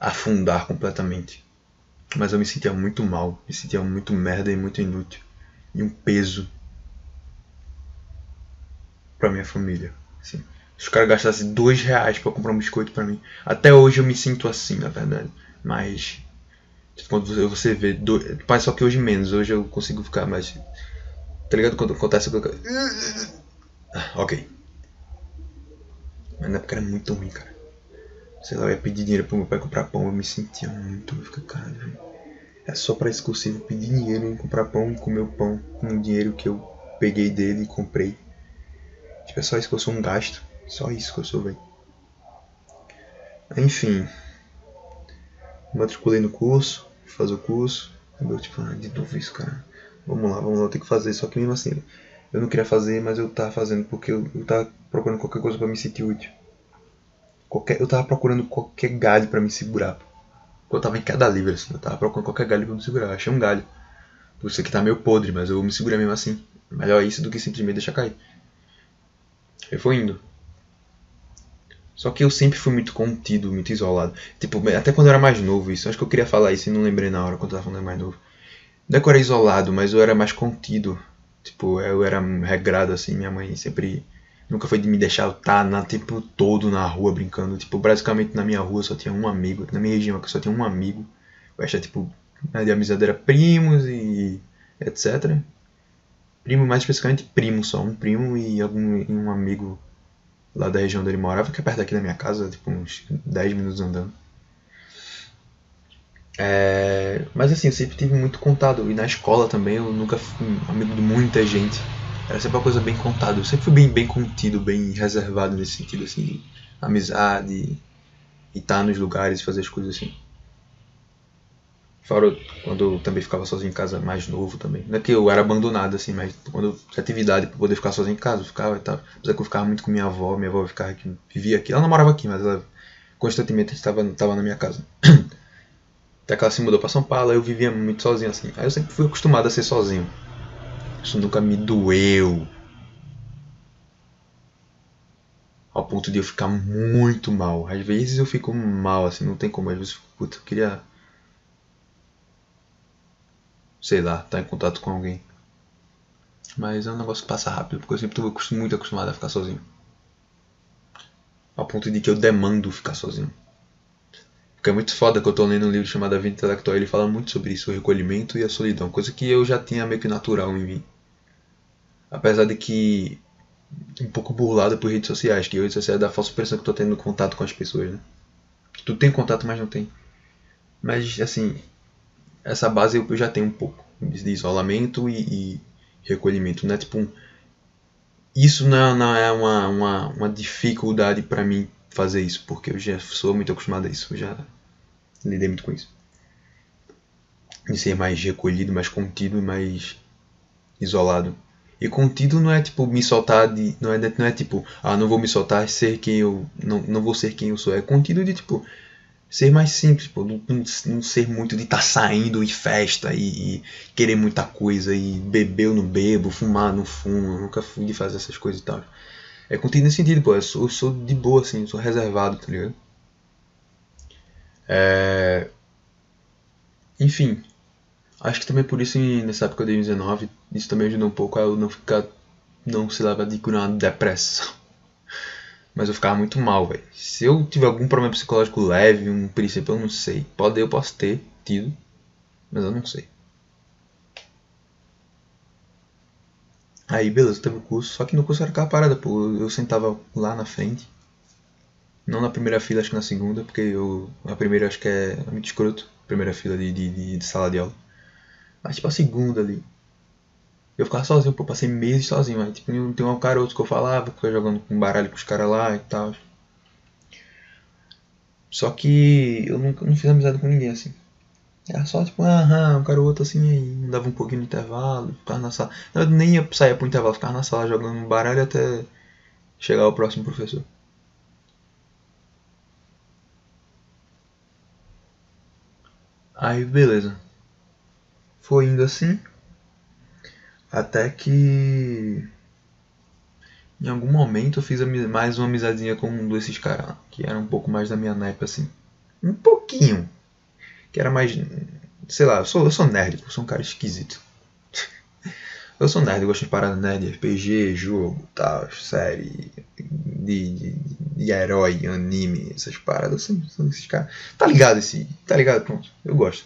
afundar completamente. Mas eu me sentia muito mal, me sentia muito merda e muito inútil. E um peso pra minha família. Assim. Se os caras gastassem dois reais pra comprar um biscoito pra mim. Até hoje eu me sinto assim, na verdade. Mas. Quando você vê. Do... Só que hoje menos. Hoje eu consigo ficar mais. Tá ligado? Quando acontece. Ok. Mas na época era muito ruim, cara. Sei lá, eu ia pedir dinheiro pro meu pai comprar pão, eu me sentia muito. Eu fiquei, caralho, É só pra exclusivo pedir dinheiro e comprar pão e comer o pão com o dinheiro que eu peguei dele e comprei. Tipo, é só isso que eu sou um gasto. Só isso que eu sou, velho. Enfim. Matriculei no curso, fazer o curso. Eu, tipo, ah, de novo isso, cara. Vamos lá, vamos lá, eu tenho que fazer. Só que mesmo assim, eu não queria fazer, mas eu tava fazendo porque eu, eu tava procurando qualquer coisa para me sentir útil. Qualquer, eu tava procurando qualquer galho para me segurar. Eu tava em cada livro, assim, eu tava procurando qualquer galho pra me segurar. Eu achei um galho. Você que tá meio podre, mas eu me segurei mesmo assim. Melhor isso do que simplesmente deixar cair. Eu fui indo. Só que eu sempre fui muito contido, muito isolado. Tipo, até quando eu era mais novo, isso. Acho que eu queria falar isso e não lembrei na hora quando eu tava falando mais novo. Não é que eu era isolado, mas eu era mais contido. Tipo, eu era regrado assim, minha mãe sempre nunca foi de me deixar estar na tempo todo na rua brincando. Tipo, basicamente na minha rua só tinha um amigo, na minha região só tinha um amigo. Eu achava tipo, a de amizade era primos e etc. Primo, mais especificamente primo só, um primo e algum e um amigo lá da região onde ele morava, que é perto aqui da minha casa, tipo uns 10 minutos andando. É, mas assim, eu sempre tive muito contato. E na escola também eu nunca fui amigo de muita gente. Era sempre uma coisa bem contada. Eu sempre fui bem, bem contido, bem reservado nesse sentido, assim, de amizade e estar tá nos lugares, fazer as coisas assim. Fora quando eu também ficava sozinho em casa, mais novo também. Não é que eu era abandonado, assim, mas quando eu tinha atividade para poder ficar sozinho em casa, eu ficava e tal. Apesar que eu ficava muito com minha avó, minha avó ficava aqui, vivia aqui. Ela não morava aqui, mas ela constantemente estava, estava na minha casa. Até que ela se mudou para São Paulo, eu vivia muito sozinho, assim. Aí eu sempre fui acostumado a ser sozinho. Isso nunca me doeu. Ao ponto de eu ficar muito mal. Às vezes eu fico mal, assim, não tem como. Às vezes eu fico, puta, eu queria sei lá, estar tá em contato com alguém. Mas é um negócio que passa rápido, porque eu sempre estou muito acostumado a ficar sozinho. Ao ponto de que eu demando ficar sozinho. Porque é muito foda que eu tô lendo um livro chamado A Vida Intelectual ele fala muito sobre isso, o recolhimento e a solidão, coisa que eu já tinha meio que natural em mim. Apesar de que um pouco burlado por redes sociais, que redes sociais dá a falsa impressão que eu tô tendo contato com as pessoas, né? Que tu tem contato, mas não tem. Mas assim, essa base eu já tenho um pouco de isolamento e, e recolhimento, né? Tipo, isso não, não é uma, uma, uma dificuldade para mim fazer isso, porque eu já sou muito acostumado a isso, eu já lidei muito com isso. De ser mais recolhido, mais contido, mais isolado. E contido não é tipo me soltar de. Não é, não é tipo, ah, não vou me soltar ser quem eu. Não, não vou ser quem eu sou. É contido de tipo, ser mais simples, não, não, ser muito de estar tá saindo e festa e, e, querer muita coisa e beber ou não bebo, fumar não fumo, eu nunca fui de fazer essas coisas e tal. É contido nesse sentido, pô, eu sou, eu sou de boa assim, sou reservado, tá ligado? É... Enfim, acho que também por isso nessa época de 2019, isso também ajudou um pouco a eu não ficar, não se levar de curar uma depressão mas eu ficava muito mal, velho. Se eu tiver algum problema psicológico leve, um princípio, eu não sei. Pode, eu posso ter tido, mas eu não sei. Aí, beleza, teve o curso. Só que no curso era aquela parada, pô. Eu sentava lá na frente. Não na primeira fila, acho que na segunda, porque eu, a primeira acho que é muito escroto. Primeira fila de, de, de sala de aula. Mas tipo a segunda ali. Eu ficava sozinho, pô, passei meses sozinho. Aí, tipo, tem um garoto que eu falava, eu jogando com baralho com os caras lá e tal. Só que eu nunca não fiz amizade com ninguém assim. Era só tipo, aham, ou outro assim, aí dava um pouquinho no intervalo, ficava na sala. Nem ia sair pro intervalo, ficava na sala jogando baralho até chegar o próximo professor. Aí beleza. Foi indo assim. Até que em algum momento eu fiz mais uma amizadinha com um desses caras, que era um pouco mais da minha naipe assim. Um pouquinho. Que era mais. Sei lá, eu sou, eu sou nerd, eu sou um cara esquisito. eu sou nerd, eu gosto de parada nerd, RPG, jogo, tal, série, de, de, de herói, anime, essas paradas. São, são esses caras. Tá ligado esse. Tá ligado? Pronto, eu gosto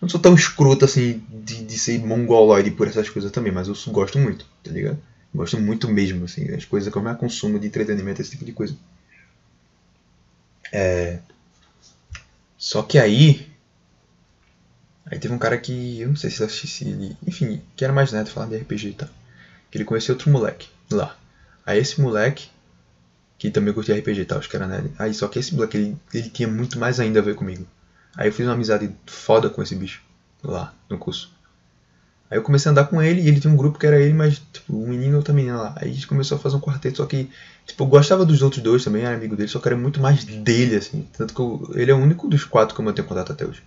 não sou tão escroto assim de, de ser mongoloide por essas coisas também, mas eu gosto muito, tá ligado? Gosto muito mesmo, assim, as coisas que eu mais consumo de entretenimento, esse tipo de coisa. É... Só que aí. Aí teve um cara que. Eu não sei se ele. Enfim, que era mais neto falando de RPG e tal. Que ele conheceu outro moleque lá. Aí esse moleque. Que também curtia RPG e tal, acho que era nerd. Aí só que esse moleque ele, ele tinha muito mais ainda a ver comigo. Aí eu fiz uma amizade foda com esse bicho lá no curso. Aí eu comecei a andar com ele e ele tinha um grupo que era ele, mas tipo, um menino e outra menina lá. Aí a gente começou a fazer um quarteto, só que tipo, eu gostava dos outros dois também, era amigo dele, só que era muito mais dele, assim. Tanto que eu, ele é o único dos quatro que eu mantenho contato até hoje.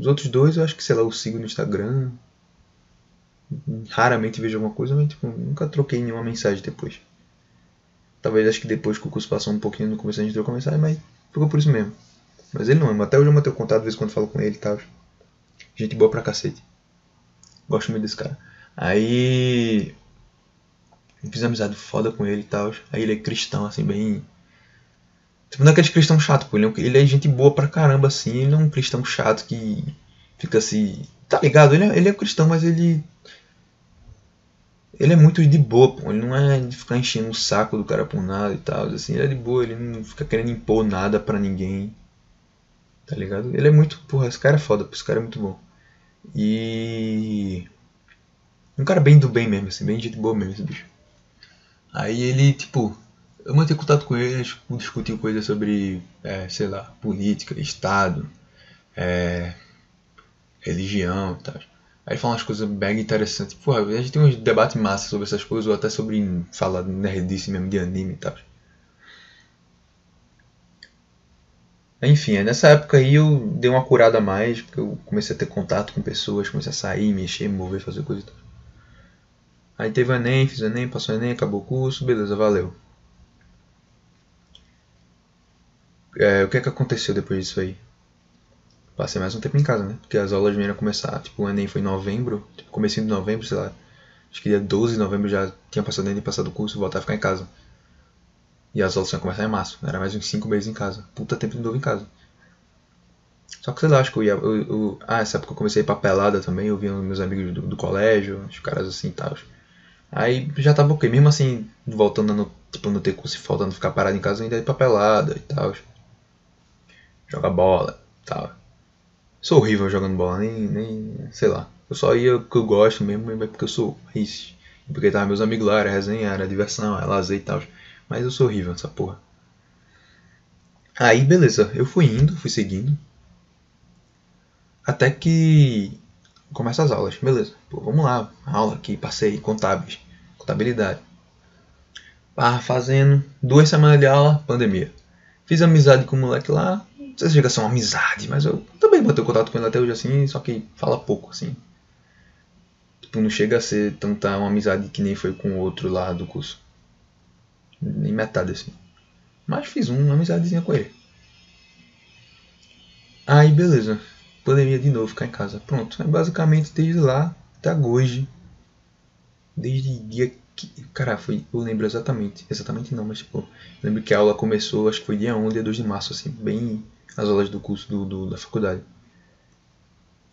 Os outros dois eu acho que, sei lá, eu sigo no Instagram. Raramente vejo alguma coisa, mas tipo, nunca troquei nenhuma mensagem depois. Talvez acho que depois que o curso passou um pouquinho no começo a gente trocou mensagem, mas ficou por isso mesmo. Mas ele não. Até hoje eu mantenho contato, de vez em quando falo com ele e tal. Gente boa pra cacete. Gosto muito desse cara. Aí. Fiz amizade foda com ele e tal. Aí ele é cristão, assim, bem. Tipo, não é aquele cristão chato, pô. Ele é, ele é gente boa pra caramba, assim. Ele não é um cristão chato que fica assim. Tá ligado? Ele é, ele é cristão, mas ele. Ele é muito de boa, pô. Ele não é de ficar enchendo o saco do cara por nada e tal. Assim, ele é de boa, ele não fica querendo impor nada pra ninguém Tá ligado? Ele é muito. Porra, esse cara é foda, esse cara é muito bom. E. Um cara bem do bem mesmo, assim, bem de boa mesmo, esse bicho. Aí ele, tipo, eu mantive contato com ele, discutiu coisas sobre, é, sei lá, política, Estado, é, religião e tal. Aí fala umas coisas bem interessantes. Porra, a gente tem uns debates massa sobre essas coisas, ou até sobre falar nerdice mesmo de anime e tal. Enfim, é nessa época aí eu dei uma curada a mais, porque eu comecei a ter contato com pessoas, comecei a sair, mexer, me mover, fazer coisa e tal. Aí teve o Enem, fiz o Enem, passou o Enem, acabou o curso, beleza, valeu. É, o que é que aconteceu depois disso aí? Passei mais um tempo em casa, né? Porque as aulas vieram começar, tipo, o Enem foi em novembro, tipo, comecinho de novembro, sei lá. Acho que dia 12 de novembro já tinha passado o Enem, passado o curso, voltar a ficar em casa. E as aulas iam começar em março, era mais uns 5 meses em casa. Puta tempo de novo em casa. Só que lá, acho que eu ia. Eu, eu, ah, essa época eu comecei a ir pra pelada também, eu via meus amigos do, do colégio, os caras assim e tal. Aí já tava ok, mesmo assim, voltando no, tipo, no ter curso e faltando ficar parado em casa, ainda ia pra pelada e tal joga bola tal. Sou horrível jogando bola, nem, nem. sei lá. Eu só ia porque eu gosto mesmo, é porque eu sou isso. Porque tava meus amigos lá, era resenha, era diversão, era lazer e tal. Mas eu sou horrível nessa porra. Aí beleza, eu fui indo, fui seguindo. Até que começa as aulas, beleza. Pô, vamos lá, aula aqui, passei, contábeis, contabilidade. Fazendo duas semanas de aula, pandemia. Fiz amizade com o moleque lá, sei se chega a ser uma amizade, mas eu também mantenho contato com ele até hoje assim, só que fala pouco, assim. Tipo, não chega a ser tanta uma amizade que nem foi com o outro lá do curso. Nem metade, assim. Mas fiz uma amizadezinha com ele. Aí, beleza. Pandemia de novo, ficar em casa. Pronto. Aí, basicamente, desde lá até hoje. Desde dia Cara, foi, eu lembro exatamente. Exatamente não, mas tipo, lembro que a aula começou, acho que foi dia 1, dia 2 de março, assim, bem as aulas do curso do, do, da faculdade.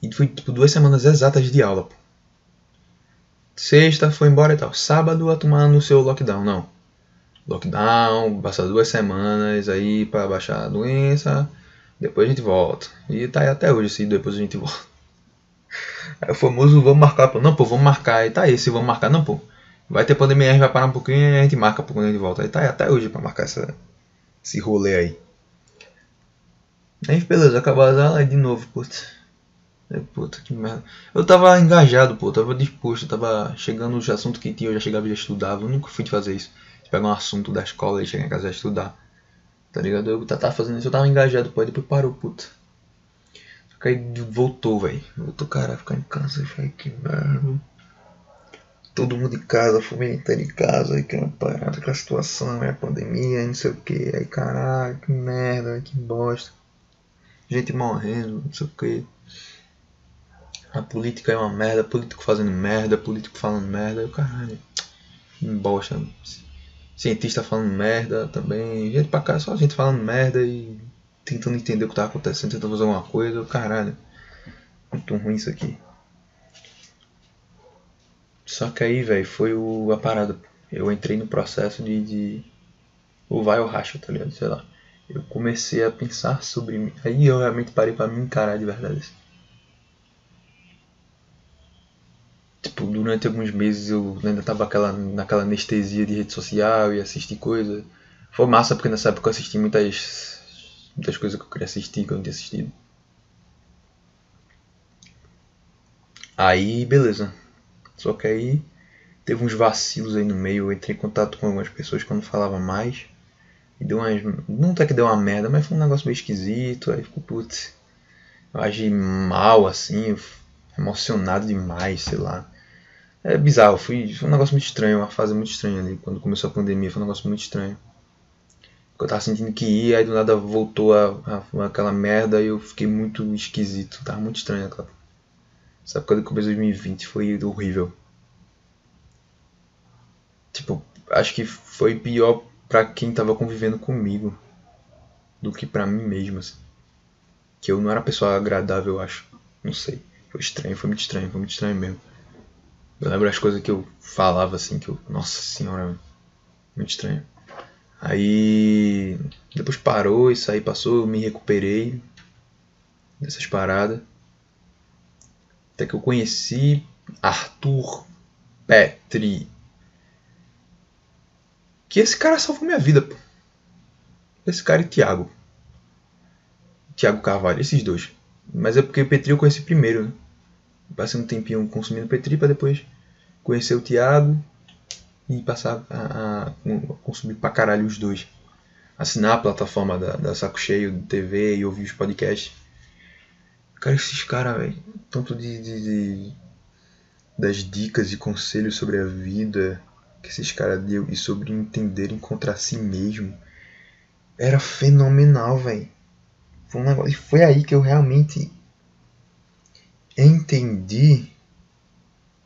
E foi tipo duas semanas exatas de aula. Pô. Sexta foi embora e tal. Sábado a tomar no seu lockdown, não. Lockdown, passar duas semanas aí para baixar a doença. Depois a gente volta. E tá aí até hoje, assim, depois a gente volta. É o famoso vamos marcar, pô. Não, pô, vamos marcar. E tá aí, se vamos marcar, não, pô. Vai ter pandemia, a gente vai parar um pouquinho e a gente marca por quando a gente volta. Aí tá aí até hoje pra marcar essa, esse rolê aí. Aí beleza, acabou as aulas de novo, puta. É, puta que merda. Eu tava engajado, pô, tava disposto, tava chegando nos assuntos que tinha, eu já chegava e já estudava. Eu nunca fui de fazer isso. De pegar um assunto da escola e chegar em casa e estudar. Tá ligado? Eu tava fazendo isso, eu tava engajado, pô, aí depois parou, puta. Só que aí voltou, velho. Voltou, cara, ficar em casa, falei, que merda. Todo mundo em casa, fomentando em casa, aí que é uma parada, aquela situação, é a pandemia, não sei o que, aí caralho, que merda, que bosta gente morrendo, não sei o que. A política é uma merda, político fazendo merda, político falando merda, eu caralho. Bosta. Cientista falando merda também. Gente pra cá, só gente falando merda e tentando entender o que tá acontecendo, tentando fazer alguma coisa, eu caralho. Muito ruim isso aqui. Só que aí, velho, foi o, a parada. Eu entrei no processo de, de. O vai ou racha, tá ligado? Sei lá eu comecei a pensar sobre mim. Aí eu realmente parei para me encarar de verdade. Assim. Tipo, durante alguns meses eu ainda tava aquela, naquela anestesia de rede social e assistir coisa. Foi massa porque nessa época eu assisti muitas, muitas coisas que eu queria assistir que eu não tinha assistido. Aí, beleza. Só que aí teve uns vacilos aí no meio. Eu entrei em contato com algumas pessoas que eu não falava mais. E deu umas. Não tá que deu uma merda, mas foi um negócio meio esquisito. Aí ficou, putz. Eu agi mal, assim, emocionado demais, sei lá. É bizarro, foi um negócio muito estranho, uma fase muito estranha ali. Quando começou a pandemia, foi um negócio muito estranho. Eu tava sentindo que ia, aí do nada voltou a, a, aquela merda e eu fiquei muito esquisito. Tava muito estranho aquela. Essa época do começo de 2020 foi horrível. Tipo, acho que foi pior para quem tava convivendo comigo do que para mim mesmo, assim. Que eu não era pessoa agradável, eu acho. Não sei. Foi estranho, foi muito estranho, foi muito estranho mesmo. Eu lembro as coisas que eu falava assim, que eu. Nossa senhora, muito estranho. Aí. Depois parou, isso aí passou, eu me recuperei. dessas paradas. Até que eu conheci Arthur Petri. Que esse cara salvou minha vida, pô. Esse cara e Thiago. Thiago Carvalho, esses dois. Mas é porque o Petri eu conheci primeiro, né? Passei um tempinho consumindo Petri pra depois conhecer o Thiago e passar a, a, consumir pra caralho os dois. Assinar a plataforma da, da Saco Cheio, TV e ouvir os podcasts. Cara, esses caras, velho, tanto de, de, de, das dicas e conselhos sobre a vida que esses caras deu e sobre entender encontrar si mesmo era fenomenal, velho. Foi um negócio, e foi aí que eu realmente entendi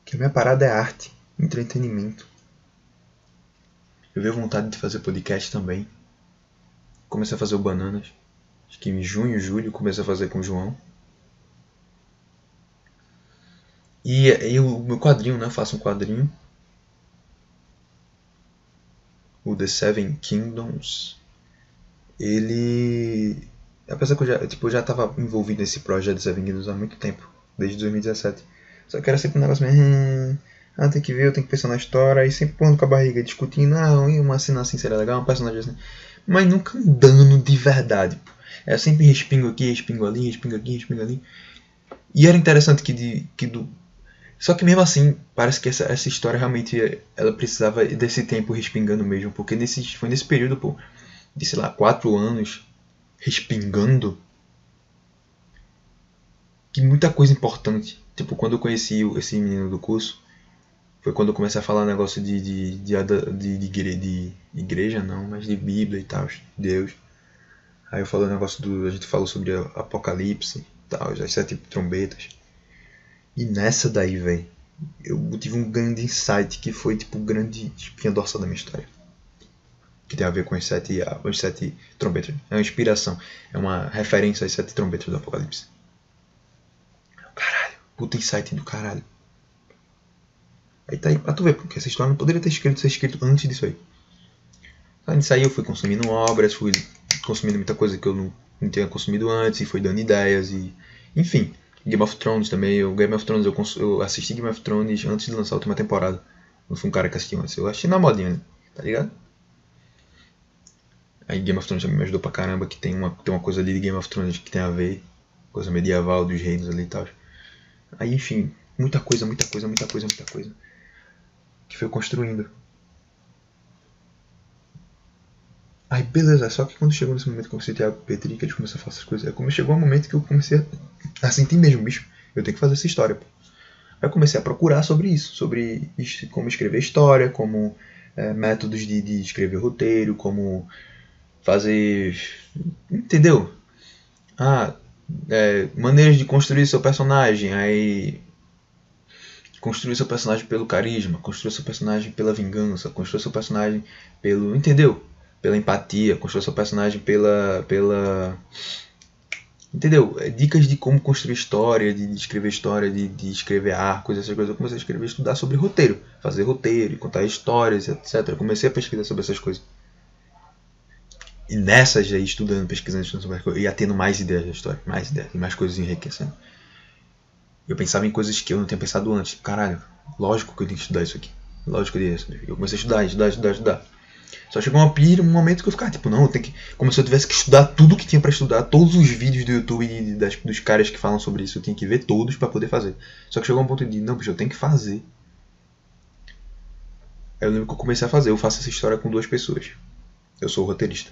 que a minha parada é arte, entretenimento. Eu veio vontade de fazer podcast também. Comecei a fazer o Bananas. Acho que em junho, julho, comecei a fazer com o João. E, e o meu quadrinho, né? Eu faço um quadrinho. O The Seven Kingdoms. Ele. Apesar que eu já, tipo, eu já tava envolvido nesse projeto The Seven Kingdoms há muito tempo. Desde 2017. Só que era sempre um negócio meio. Hum, ah, tem que ver, eu tenho que pensar na história. E sempre pondo com a barriga discutindo. Ah, uma cena assim seria legal, um personagem assim. Mas nunca andando de verdade. Pô. Era sempre respingo aqui, respingo ali, respingo aqui, respingo ali. E era interessante que, de, que do, só que mesmo assim, parece que essa, essa história realmente ela precisava desse tempo respingando mesmo, porque nesse, foi nesse período, pô, de sei lá, quatro anos respingando que muita coisa importante. Tipo, quando eu conheci esse menino do curso, foi quando eu comecei a falar negócio de, de, de, de, igreja, não, mas de Bíblia e tal, Deus. Aí eu falei o negócio do. A gente falou sobre Apocalipse e tal, as sete trombetas. E nessa daí, velho, eu tive um grande insight que foi tipo o grande espinha dorsal da minha história. Que tem a ver com os sete, os sete trombetas. É uma inspiração, é uma referência às sete trombetas do Apocalipse. Caralho, puta insight do caralho. Aí tá aí pra tu ver, porque essa história não poderia ter escrito, ser escrito antes disso aí. Aí nisso aí eu fui consumindo obras, fui consumindo muita coisa que eu não, não tinha consumido antes, e fui dando ideias, e enfim. Game of Thrones também. O Game of Thrones eu, eu, assisti Game of Thrones antes de lançar a última temporada. Não fui um cara que assistiu antes. Eu assisti na modinha, né? Tá ligado? Aí Game of Thrones também me ajudou pra caramba, que tem uma, tem uma coisa ali de Game of Thrones que tem a ver. Coisa medieval dos reinos ali e tal. Aí enfim, muita coisa, muita coisa, muita coisa, muita coisa. Que foi construindo. Aí beleza, só que quando chegou nesse momento que eu ter a Petri, que gente começou a fazer essas coisas, aí como chegou um momento que eu comecei a sentir mesmo, bicho, eu tenho que fazer essa história. Pô. Aí eu comecei a procurar sobre isso, sobre como escrever história, como é, métodos de, de escrever roteiro, como fazer. Entendeu? Ah, é, maneiras de construir seu personagem, aí construir seu personagem pelo carisma, construir seu personagem pela vingança, construir seu personagem pelo, entendeu? Pela empatia, construir seu personagem pela. pela entendeu? Dicas de como construir história, de, escrever história, de, de escrever arcos, essas coisas. Eu comecei a escrever, estudar sobre roteiro, fazer roteiro, contar histórias, etc. Eu comecei a pesquisar sobre essas coisas. E nessas aí, estudando, pesquisando, estudando sobre as coisas, ia tendo mais ideias da história, mais ideias, e mais coisas enriquecendo. Eu pensava em coisas que eu não tinha pensado antes. Caralho, lógico que eu tenho que estudar isso aqui. Lógico que eu tenho que Eu comecei a estudar, estudar, estudar, estudar. Só chegou uma pira, um momento que eu ficava tipo, não, eu tenho que. Como se eu tivesse que estudar tudo que tinha para estudar, todos os vídeos do YouTube e das, dos caras que falam sobre isso, eu tinha que ver todos para poder fazer. Só que chegou um ponto de, não, bicho, eu tenho que fazer. Aí eu lembro que eu comecei a fazer, eu faço essa história com duas pessoas. Eu sou roteirista.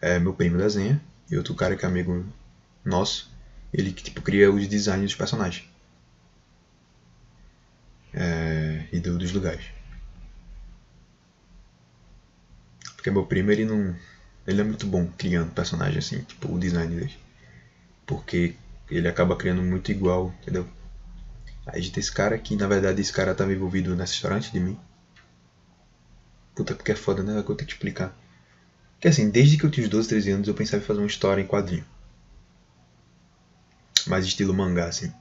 É meu primo desenha, e outro cara que é amigo nosso, ele que tipo cria os designs dos personagens. É, e do, dos lugares. Porque meu primo, ele não. Ele é muito bom criando personagem assim, tipo o design dele. Porque ele acaba criando muito igual, entendeu? Aí a gente tem esse cara aqui, na verdade esse cara tava envolvido nessa história antes de mim. Puta, porque é foda, né? É que eu tenho que explicar. Que assim, desde que eu tinha uns 12, 13 anos eu pensava em fazer uma história em quadrinho. Mais estilo mangá, assim.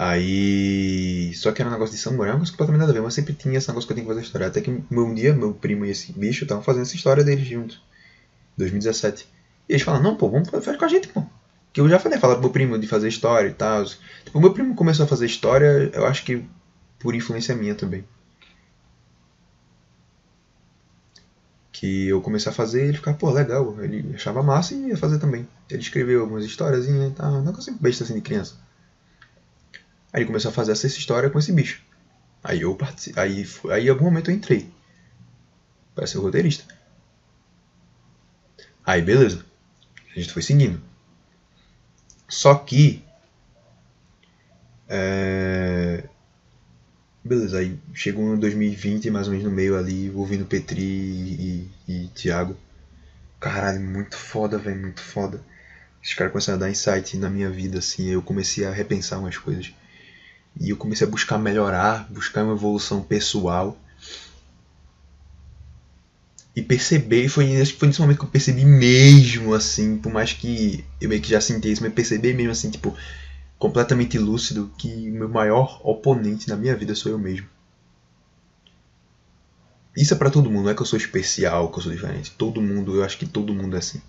Aí. Só que era um negócio de samurai, uma coisa completamente nada a ver, mas sempre tinha esse negócio que eu tenho que fazer a história. Até que um dia, meu primo e esse bicho estavam fazendo essa história deles juntos. 2017. E eles falaram, não, pô, vamos fazer com a gente, pô. Que eu já falei, falar pro meu primo de fazer história e tal. Tipo, meu primo começou a fazer história, eu acho que por influência minha também. que eu comecei a fazer ele ficava, pô, legal. Ele achava massa e ia fazer também. Ele escreveu algumas histórias e tá, um negócio besta assim de criança. Aí ele começou a fazer essa história com esse bicho. Aí eu participei. Aí, aí em algum momento eu entrei. Para ser roteirista. Aí beleza. A gente foi seguindo. Só que. É... Beleza, aí chegou em 2020, mais ou menos no meio ali, ouvindo Petri e, e, e Thiago. Caralho, muito foda, velho, muito foda. Esses caras começaram a dar insight na minha vida, assim, eu comecei a repensar umas coisas. E eu comecei a buscar melhorar, buscar uma evolução pessoal. E perceber, foi, acho que foi nesse momento que eu percebi mesmo, assim, por mais que eu meio que já senti isso, mas perceber mesmo, assim, tipo, completamente lúcido que o meu maior oponente na minha vida sou eu mesmo. Isso é para todo mundo, não é que eu sou especial, que eu sou diferente. Todo mundo, eu acho que todo mundo é assim.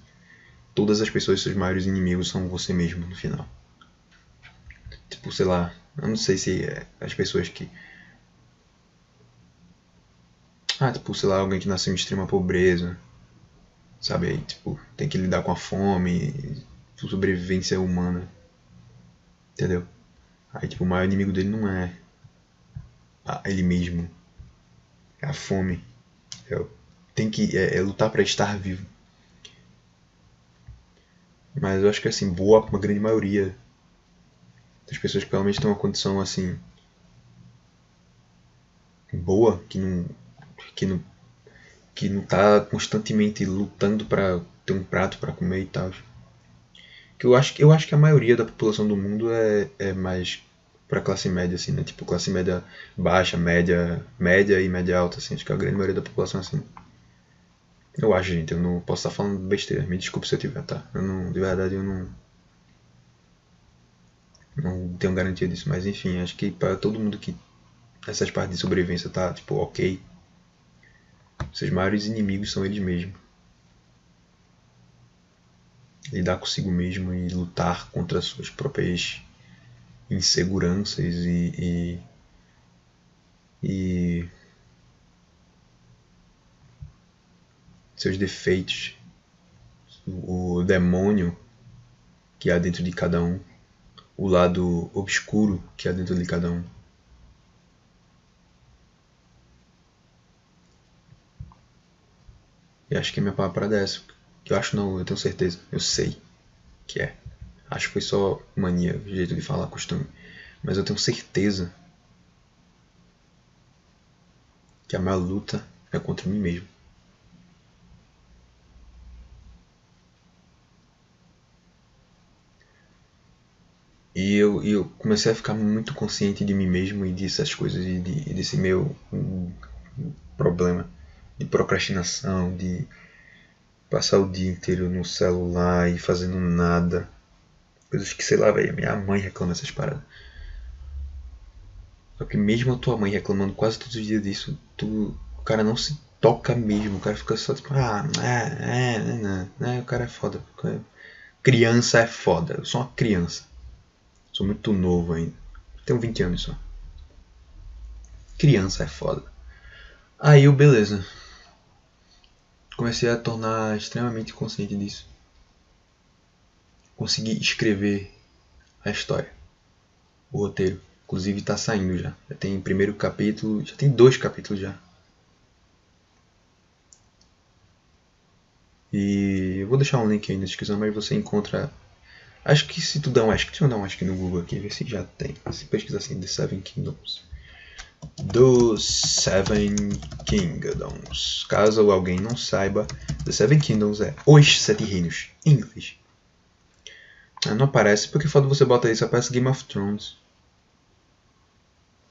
Todas as pessoas, seus maiores inimigos são você mesmo no final. Tipo, sei lá, eu não sei se é as pessoas que. Ah, tipo, sei lá, alguém que nasceu em extrema pobreza. Sabe aí, tipo, tem que lidar com a fome, sobrevivência humana. Entendeu? Aí, tipo, o maior inimigo dele não é ele mesmo. É a fome. É, tem que é, é lutar para estar vivo. Mas eu acho que assim, boa, uma grande maioria das pessoas que realmente têm uma condição assim boa, que não que não que não tá constantemente lutando para ter um prato para comer e tal que eu acho que eu acho que a maioria da população do mundo é, é mais para classe média assim, né? Tipo classe média baixa, média, média e média alta assim, acho que a grande maioria da população é assim. Eu acho, gente, eu não posso estar falando besteira. Me desculpe se eu tiver, tá? Eu não, de verdade eu não não tenho garantia disso, mas enfim, acho que para todo mundo que essas partes de sobrevivência tá tipo OK, seus maiores inimigos são eles mesmos lidar consigo mesmo e lutar contra suas próprias inseguranças e, e, e seus defeitos, o demônio que há dentro de cada um, o lado obscuro que há dentro de cada um. E acho que minha palavra é essa. Eu acho não, eu tenho certeza. Eu sei que é. Acho que foi só mania, jeito de falar, costume. Mas eu tenho certeza que a maior luta é contra mim mesmo. E eu, eu comecei a ficar muito consciente de mim mesmo e dessas coisas, e, de, desse meu um, problema de procrastinação, de passar o dia inteiro no celular e fazendo nada. Coisas que, sei lá, velho, minha mãe reclama essas paradas. Só que mesmo a tua mãe reclamando quase todos os dias disso, tu, o cara não se toca mesmo, o cara fica só tipo, ah, é, é, né, né, o cara é foda. Criança é foda, eu sou uma criança. Sou muito novo ainda. Tenho 20 anos só. Criança é foda. Aí eu, beleza comecei a tornar extremamente consciente disso. Consegui escrever a história, o roteiro. Inclusive está saindo já. Já tem primeiro capítulo, já tem dois capítulos já. E eu vou deixar um link aí na descrição, mas você encontra. Acho que se tu dá um acho que eu dar um acho que no Google aqui, ver se já tem. Se pesquisar assim, The Seven Kingdoms dos Seven Kingdoms. Caso alguém não saiba, The Seven Kingdoms é Os Sete Reinos, em inglês. Ah, não aparece, porque foda você bota isso, aparece Game of Thrones.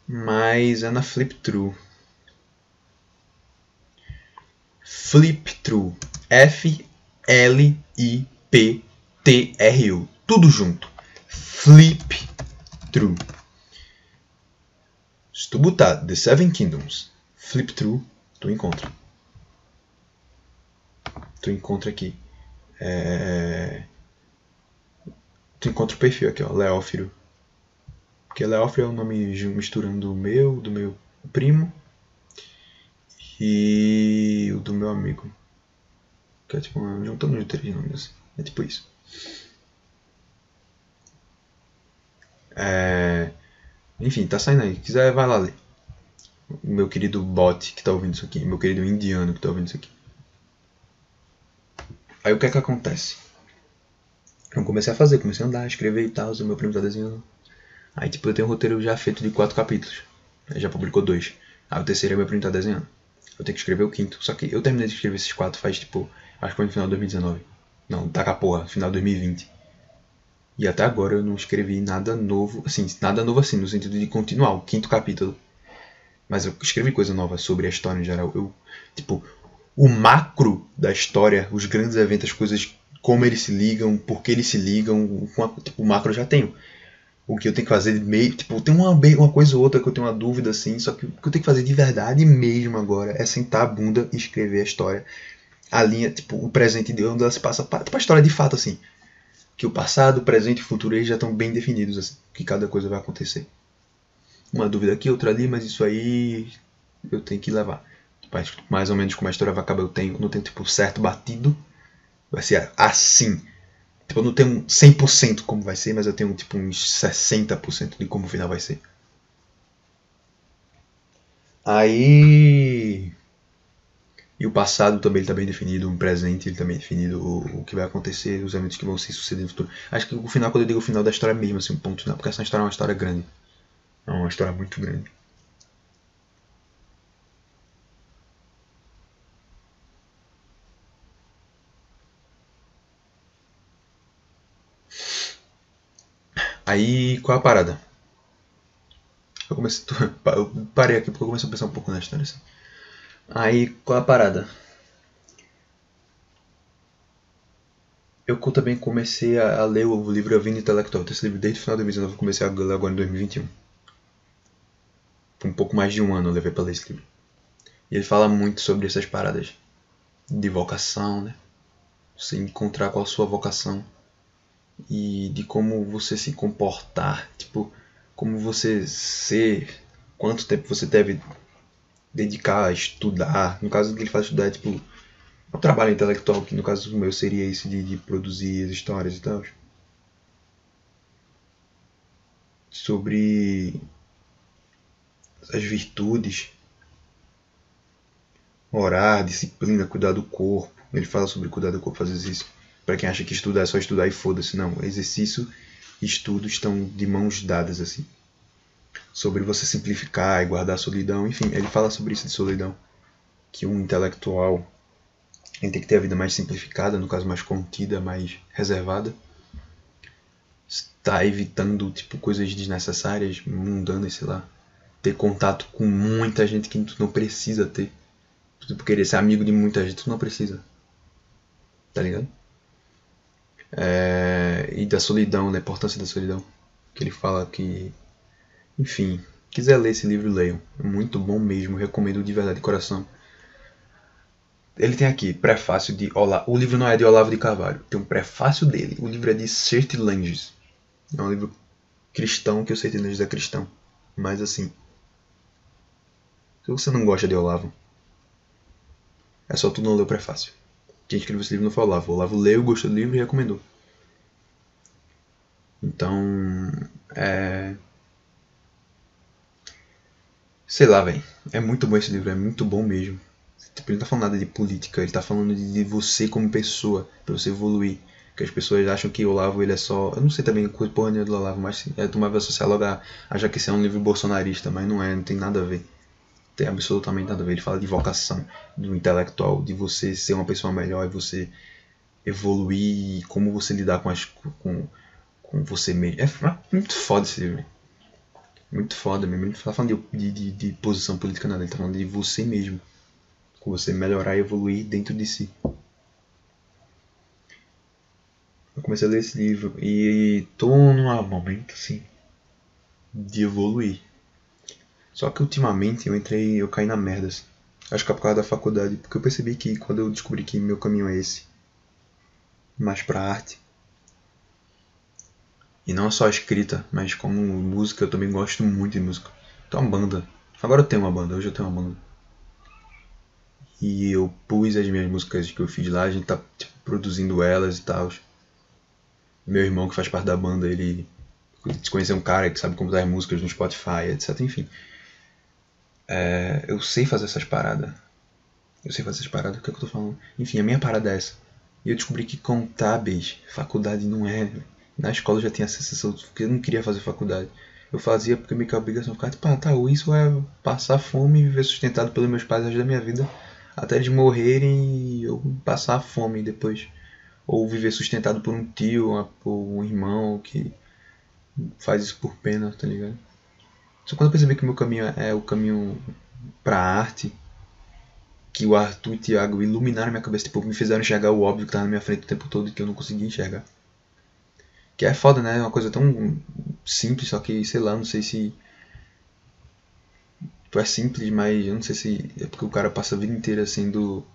Mas é na Flip Through. Flip Through. F-L-I-P-T-R-U. Tudo junto. Flip Through. Se tu botar The Seven Kingdoms, flip through, tu encontra. Tu encontra aqui. É... tu encontra o perfil aqui, ó, Leófilo. Porque Leófilo é o nome misturando o meu, do meu primo e o do meu amigo. Que é tipo, juntando os três nomes. É tipo isso. É... Enfim, tá saindo aí. Se quiser, vai lá ler. Meu querido bot que tá ouvindo isso aqui. Meu querido indiano que tá ouvindo isso aqui. Aí o que é que acontece? Eu comecei a fazer, comecei a andar, escrever e tal. O meu primo tá desenhando. Aí, tipo, eu tenho um roteiro já feito de quatro capítulos. Aí já publicou dois. Aí o terceiro é meu primo tá desenhando. Eu tenho que escrever o quinto. Só que eu terminei de escrever esses quatro faz, tipo, acho que foi no final de 2019. Não, tá com a porra, final de 2020. E até agora eu não escrevi nada novo, assim, nada novo assim, no sentido de continuar o quinto capítulo. Mas eu escrevi coisa nova sobre a história em geral. Eu, tipo, o macro da história, os grandes eventos, as coisas, como eles se ligam, por que eles se ligam, tipo, o macro eu já tenho. O que eu tenho que fazer meio, tipo, tem uma, uma coisa ou outra que eu tenho uma dúvida assim, só que o que eu tenho que fazer de verdade mesmo agora é sentar a bunda e escrever a história. A linha, tipo, o presente de onde ela se passa, tipo a história de fato assim que o passado, presente e futuro eles já estão bem definidos, assim, que cada coisa vai acontecer. Uma dúvida aqui, outra ali, mas isso aí eu tenho que levar. Mais ou menos como a história vai acabar, eu tenho, não tenho tipo certo batido. Vai ser assim. Tipo, eu não tenho 100% como vai ser, mas eu tenho tipo uns 60% de como o final vai ser. Aí e o passado também está bem definido, o presente ele também é definido, o, o, que vai acontecer, os eventos que vão se suceder no futuro. Acho que o final, quando eu digo o final da história mesmo, assim, um ponto final, porque essa história é uma história grande. É uma história muito grande. Aí, qual é a parada? Eu comecei. Eu parei aqui porque eu comecei a pensar um pouco na história. Assim. Aí, qual a parada? Eu também comecei a, a ler o livro A Vida Intelectual. Esse livro desde o final de 2019, eu comecei a ler agora em 2021. Por um pouco mais de um ano eu levei para ler esse livro. E ele fala muito sobre essas paradas de vocação, né? Você encontrar qual a sua vocação e de como você se comportar, tipo, como você ser, quanto tempo você deve dedicar a estudar. No caso que ele faz estudar, é tipo o trabalho intelectual, que no caso meu seria esse de, de produzir as histórias e tal. Sobre as virtudes, orar, disciplina, cuidar do corpo. Ele fala sobre cuidar do corpo, fazer exercício. Para quem acha que estudar é só estudar e foda-se, não. Exercício e estudo estão de mãos dadas assim sobre você simplificar e guardar a solidão, enfim, ele fala sobre isso de solidão, que um intelectual tem que ter a vida mais simplificada, no caso mais contida, mais reservada, está evitando tipo coisas desnecessárias, mundanas, sei lá, ter contato com muita gente que tu não precisa ter, tipo querer ser amigo de muita gente tu não precisa, tá ligado? É, e da solidão, da importância da solidão, que ele fala que enfim, quiser ler esse livro, leiam. É muito bom mesmo, recomendo de verdade de coração. Ele tem aqui prefácio de Olavo. O livro não é de Olavo de Carvalho, tem um prefácio dele. O livro é de Sertilanges. É um livro cristão que o Sertilanges é cristão. Mas assim, se você não gosta de Olavo, é só tu não ler o prefácio. Quem escreveu esse livro não foi Olavo. O Olavo leu, gostou do livro e recomendou. Então, é, Sei lá, velho. É muito bom esse livro, é muito bom mesmo. Tipo, ele não tá falando nada de política, ele tá falando de, você como pessoa, pra você evoluir. Que as pessoas acham que o Olavo ele é só. Eu não sei também coisa porra do Olavo, mas é tomar associar logo a achar que esse é um livro bolsonarista, mas não é, não tem nada a ver. Tem absolutamente nada a ver. Ele fala de vocação, do intelectual, de você ser uma pessoa melhor e você evoluir, como você lidar com, as, com, com você mesmo. É muito foda esse livro. Muito foda mesmo. Ele não tá falando de, de, de, posição política, nada. Ele tá falando de você mesmo. Com você melhorar e evoluir dentro de si. Eu comecei a ler esse livro e tô num momento assim de evoluir. Só que ultimamente eu entrei, eu caí na merda. Assim. Acho que é por causa da faculdade, porque eu percebi que quando eu descobri que meu caminho é esse, mais pra arte, E não só escrita, mas como música, eu também gosto muito de música. Tenho uma banda. Agora eu tenho uma banda, hoje eu tenho uma banda. E eu pus as minhas músicas que eu fiz lá, a gente tá tipo, produzindo elas e tal. Meu irmão que faz parte da banda, ele conheceu um cara que sabe computar músicas no Spotify, etc. Enfim. É, eu sei fazer essas paradas. Eu sei fazer essas paradas, o que, é que eu tô falando? Enfim, a minha parada é essa. E eu descobri que contábeis, faculdade não é. Na escola eu já tinha essa sensação, porque eu não queria fazer faculdade. Eu fazia porque meio que a obrigação ficava tipo, ah, tá, isso é passar fome e viver sustentado pelos meus pais da minha vida até eles morrerem e eu passar fome depois. Ou viver sustentado por um tio, por um irmão que faz isso por pena, tá ligado? Só quando eu percebi que meu caminho é o caminho pra arte, que o Arthur e o Thiago iluminaram minha cabeça, tipo, me fizeram enxergar o óbvio que tava na minha frente o tempo todo e que eu não conseguia enxergar. Que é foda, né? É uma coisa tão simples, só que, sei lá, não sei se. Tipo, é simples, mas eu não sei se é porque o cara passa a vida inteira sendo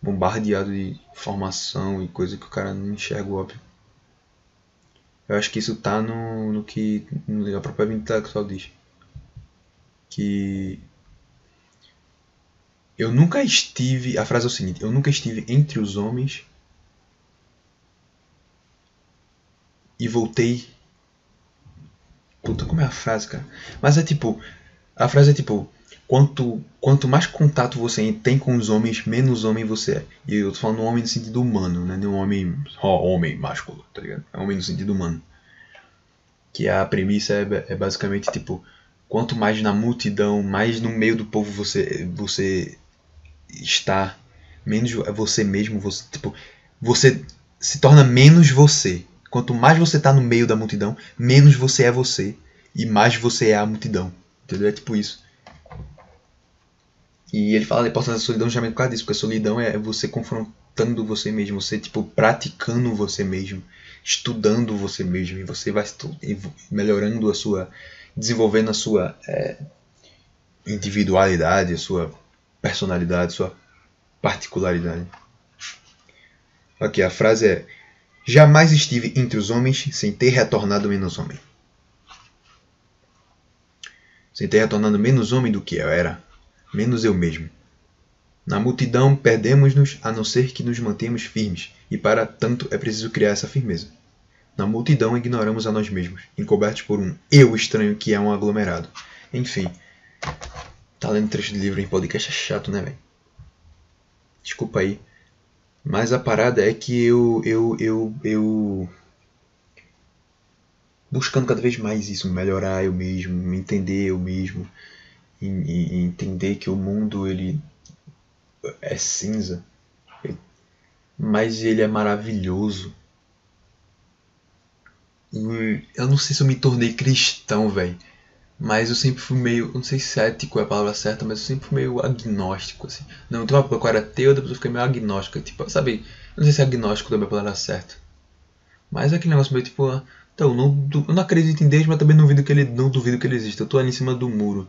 bombardeado de informação e coisa que o cara não enxerga óbvio. Eu acho que isso tá no, no que a própria vida intelectual diz. Que eu nunca estive. A frase é o seguinte: eu nunca estive entre os homens e voltei. Puta, como é a frase, cara? Mas é tipo. A frase é tipo. Quanto, quanto mais contato você tem com os homens, menos homem você é. E eu tô falando homem no sentido humano, né? Não homem. Ó, homem másculo, tá ligado? É homem no sentido humano. Que a premissa é, é basicamente tipo. Quanto mais na multidão, mais no meio do povo você, você está, menos é você mesmo, você, tipo, você se torna menos você. Quanto mais você está no meio da multidão, menos você é você e mais você é a multidão. Entendeu? É tipo isso. E ele fala da importância da solidão justamente por causa disso, porque a solidão é você confrontando você mesmo, você tipo praticando você mesmo, estudando você mesmo, e você vai melhorando a sua, desenvolvendo a sua é, individualidade, a sua personalidade, sua particularidade. Ok, a frase é Jamais estive entre os homens sem ter retornado menos homem. Sem ter retornado menos homem do que eu era, menos eu mesmo. Na multidão perdemos-nos a não ser que nos mantemos firmes, e para tanto é preciso criar essa firmeza. Na multidão ignoramos a nós mesmos, encobertos por um eu estranho que é um aglomerado. Enfim, tá lendo trecho de livro em podcast é chato, né, velho? Desculpa aí. Mas a parada é que eu, eu, eu, eu buscando cada vez mais isso, melhorar eu mesmo, me entender eu mesmo, e, e, entender que o mundo ele é cinza, mas ele é maravilhoso. E eu não sei se eu me tornei cristão, velho. Mas eu sempre fui meio, não sei se cético é a palavra certa, mas eu sempre fui meio agnóstico, assim. Não, tem uma época que eu era ateu, depois eu fiquei meio agnóstico, tipo, sabe? Eu não sei se agnóstico também é a palavra certa. Mas é aquele negócio meio tipo, ah, então, não, eu não acredito em Deus, mas também não duvido que ele, não duvido que ele exista. Eu tô ali em cima do muro,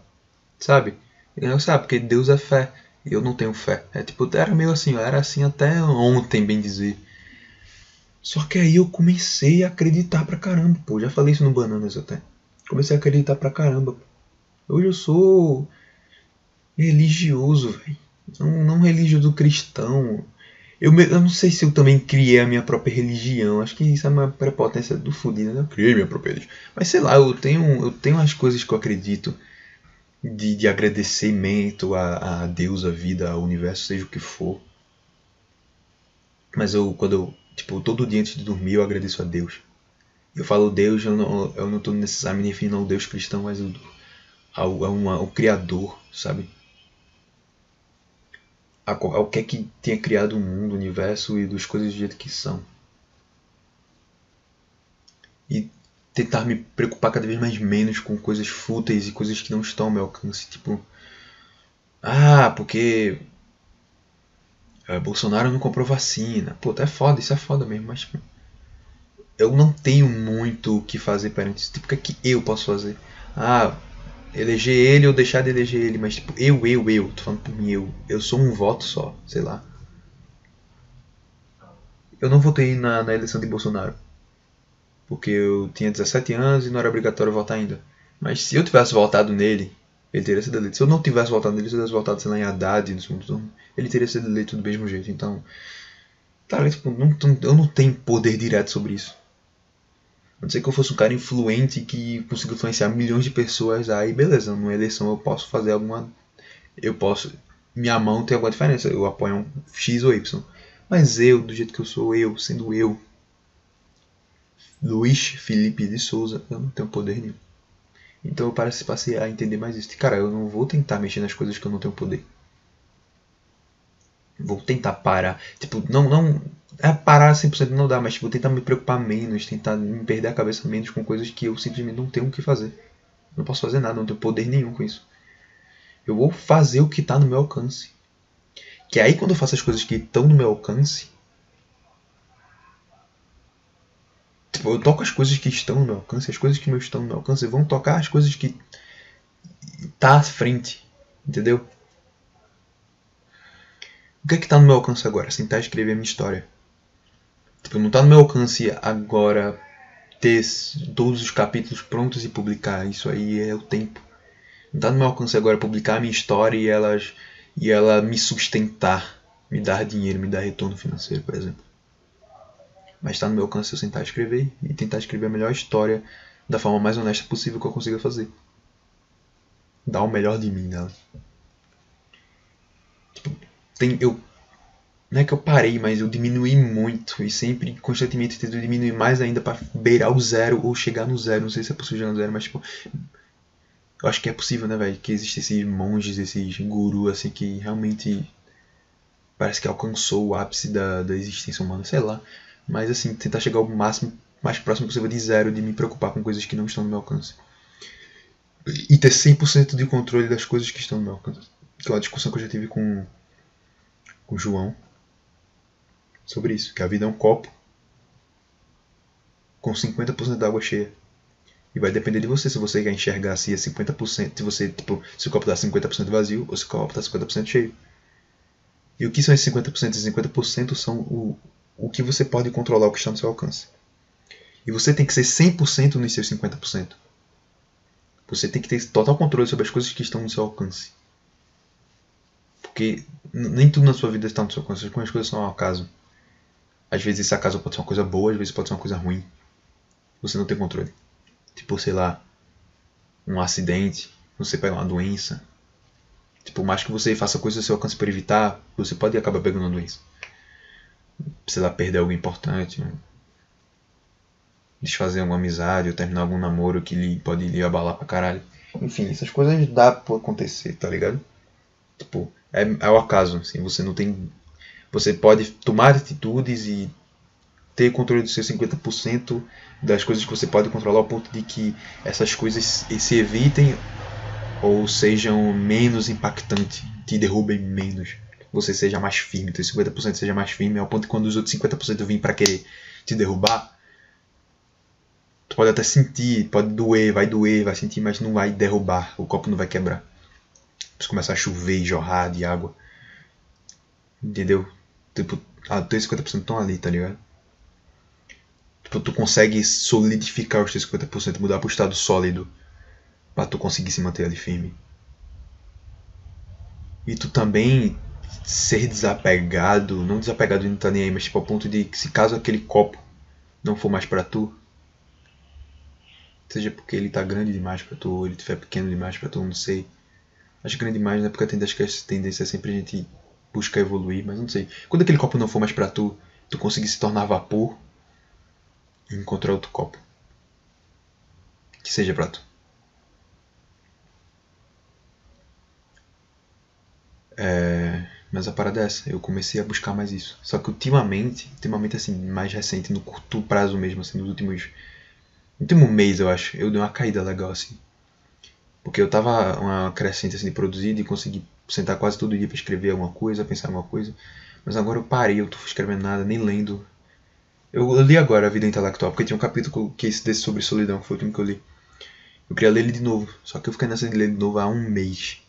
sabe? E não sabe, porque Deus é fé, e eu não tenho fé. É tipo, era meio assim, era assim até ontem, bem dizer. Só que aí eu comecei a acreditar pra caramba, pô. Já falei isso no Bananas até. Comecei a acreditar pra caramba. Hoje eu sou religioso, velho. Não, não religioso cristão. Eu, eu não sei se eu também criei a minha própria religião. Acho que isso é uma prepotência do fudido, né? Eu criei minha própria religião. Mas sei lá, eu tenho, eu tenho as coisas que eu acredito de, de agradecimento a, a Deus, a vida, ao universo, seja o que for. Mas eu, quando eu, tipo, todo dia antes de dormir, eu agradeço a Deus. Eu falo Deus, eu não, eu não tô necessariamente me referindo ao Deus cristão, mas ao, ao, ao, ao Criador, sabe? Ao que é que tenha criado o mundo, o universo e das coisas do jeito que são. E tentar me preocupar cada vez mais menos com coisas fúteis e coisas que não estão ao meu alcance. Tipo, ah, porque é, Bolsonaro não comprou vacina. Pô, é foda, isso é foda mesmo, mas tipo, eu não tenho muito o que fazer perante isso. Tipo, o que é que eu posso fazer? Ah, eleger ele ou deixar de eleger ele, mas tipo, eu, eu, eu, tô falando por mim, eu. Eu sou um voto só, sei lá. Eu não votei na, na eleição de Bolsonaro. Porque eu tinha 17 anos e não era obrigatório votar ainda. Mas se eu tivesse votado nele, ele teria sido eleito. Se eu não tivesse votado nele, se eu tivesse votado, sei lá, em Haddad no segundo turno, ele teria sido eleito do mesmo jeito. Então, cara, tipo, não, eu não tenho poder direto sobre isso. A não ser que eu fosse um cara influente que consiga influenciar milhões de pessoas, aí beleza, numa eleição eu posso fazer alguma. Eu posso. Minha mão tem alguma diferença, eu apoio um X ou Y. Mas eu, do jeito que eu sou, eu, sendo eu, Luiz Felipe de Souza, eu não tenho poder nenhum. Então eu passei a entender mais isso. Cara, eu não vou tentar mexer nas coisas que eu não tenho poder. Vou tentar parar. Tipo, não, não. É parar 100% não dá, mas tipo, tentar me preocupar menos, tentar me perder a cabeça menos com coisas que eu simplesmente não tenho o que fazer. Não posso fazer nada, não tenho poder nenhum com isso. Eu vou fazer o que está no meu alcance. Que aí quando eu faço as coisas que estão no meu alcance, Tipo, eu toco as coisas que estão no meu alcance, as coisas que não estão no meu alcance vão tocar as coisas que tá à frente, entendeu? O que é que tá no meu alcance agora? Sentar e escrever a minha história. Tipo, não tá no meu alcance agora ter todos os capítulos prontos e publicar. Isso aí é o tempo. Não tá no meu alcance agora publicar a minha história e elas e ela me sustentar, me dar dinheiro, me dar retorno financeiro, por exemplo. Mas está no meu alcance eu sentar e escrever e tentar escrever a melhor história da forma mais honesta possível que eu consiga fazer. Dar o melhor de mim nela. Tipo, tem, eu, não é que eu parei, mas eu diminui muito e sempre, constantemente, tento diminuir mais ainda para beirar o zero ou chegar no zero. Não sei se é possível chegar no zero, mas tipo, eu acho que é possível, né, velho? Que existem esses monges, esses gurus, assim, que realmente parece que alcançou o ápice da, da existência humana, sei lá. Mas assim, tentar chegar ao máximo, mais próximo possível de zero, de me preocupar com coisas que não estão no meu alcance. E ter 100% de controle das coisas que estão no meu alcance. Que é uma discussão que eu já tive com, com João sobre isso. Que a vida é um copo com 50% da água cheia. E vai depender de você se você quer enxergar se é 50%, se você, tipo, se o copo está 50% vazio ou se o copo está 50% cheio. E o que são esses 50%? Esses 50% são o, o que você pode controlar, o que está no seu alcance. E você tem que ser 100% nos seus 50%. Você tem que ter total controle sobre as coisas que estão no seu alcance. Porque nem tudo na sua vida está no seu alcance, as coisas são ao acaso. Às vezes esse acaso pode ser uma coisa boa, às vezes pode ser uma coisa ruim. Você não tem controle. Tipo, sei lá, um acidente, você pega uma doença. Tipo, mais que você faça coisas do seu alcance para evitar, você pode acabar pegando uma doença precisar perder algo importante, né? desfazer alguma amizade ou terminar algum namoro que lhe, pode lhe abalar pra caralho. Enfim, essas coisas dá pra acontecer, tá ligado? Tipo, é, é o acaso, assim, você não tem. Você pode tomar atitudes e ter controle dos seus 50% das coisas que você pode controlar ao ponto de que essas coisas se evitem ou sejam menos impactantes, te derrubem menos você seja mais firme, teu 50% seja mais firme, ao ponto que quando os outros 50% vêm para querer te derrubar, tu pode até sentir, pode doer, vai doer, vai sentir, mas não vai derrubar, o copo não vai quebrar. Começar a chover e jorrar de água. Entendeu? Tipo, ah, teus 50% estão ali, tá ligado? Tipo, tu consegue solidificar os teus 50%, mudar pro estado sólido, para tu conseguir se manter ali firme. E tu também ser desapegado, não desapegado de não tá nem aí, mas tipo ao ponto de que se caso aquele copo não for mais para tu, seja porque ele tá grande demais para tu, ou ele estiver pequeno demais para tu, não sei. Acho grande demais, né? Porque a tendência, a tendência é sempre a gente buscar evoluir, mas não sei. Quando aquele copo não for mais para tu, tu conseguir se tornar vapor e encontrar outro copo que seja para tu. É... Mas a parada é essa, eu comecei a buscar mais isso. Só que ultimamente, ultimamente assim, mais recente, no curto prazo mesmo, assim, nos últimos. No último mês, eu acho, eu dei uma caída legal, assim. Porque eu tava uma crescente assim de produzir e consegui sentar quase todo dia para escrever alguma coisa, pensar alguma coisa. Mas agora eu parei, eu tô escrevendo nada, nem lendo. Eu, li agora A Vida Intelectual, porque tinha um capítulo que esse desse sobre solidão, que foi o último que eu li. Eu queria ler ele de novo, só que eu fiquei nessa de ler de novo há um mês.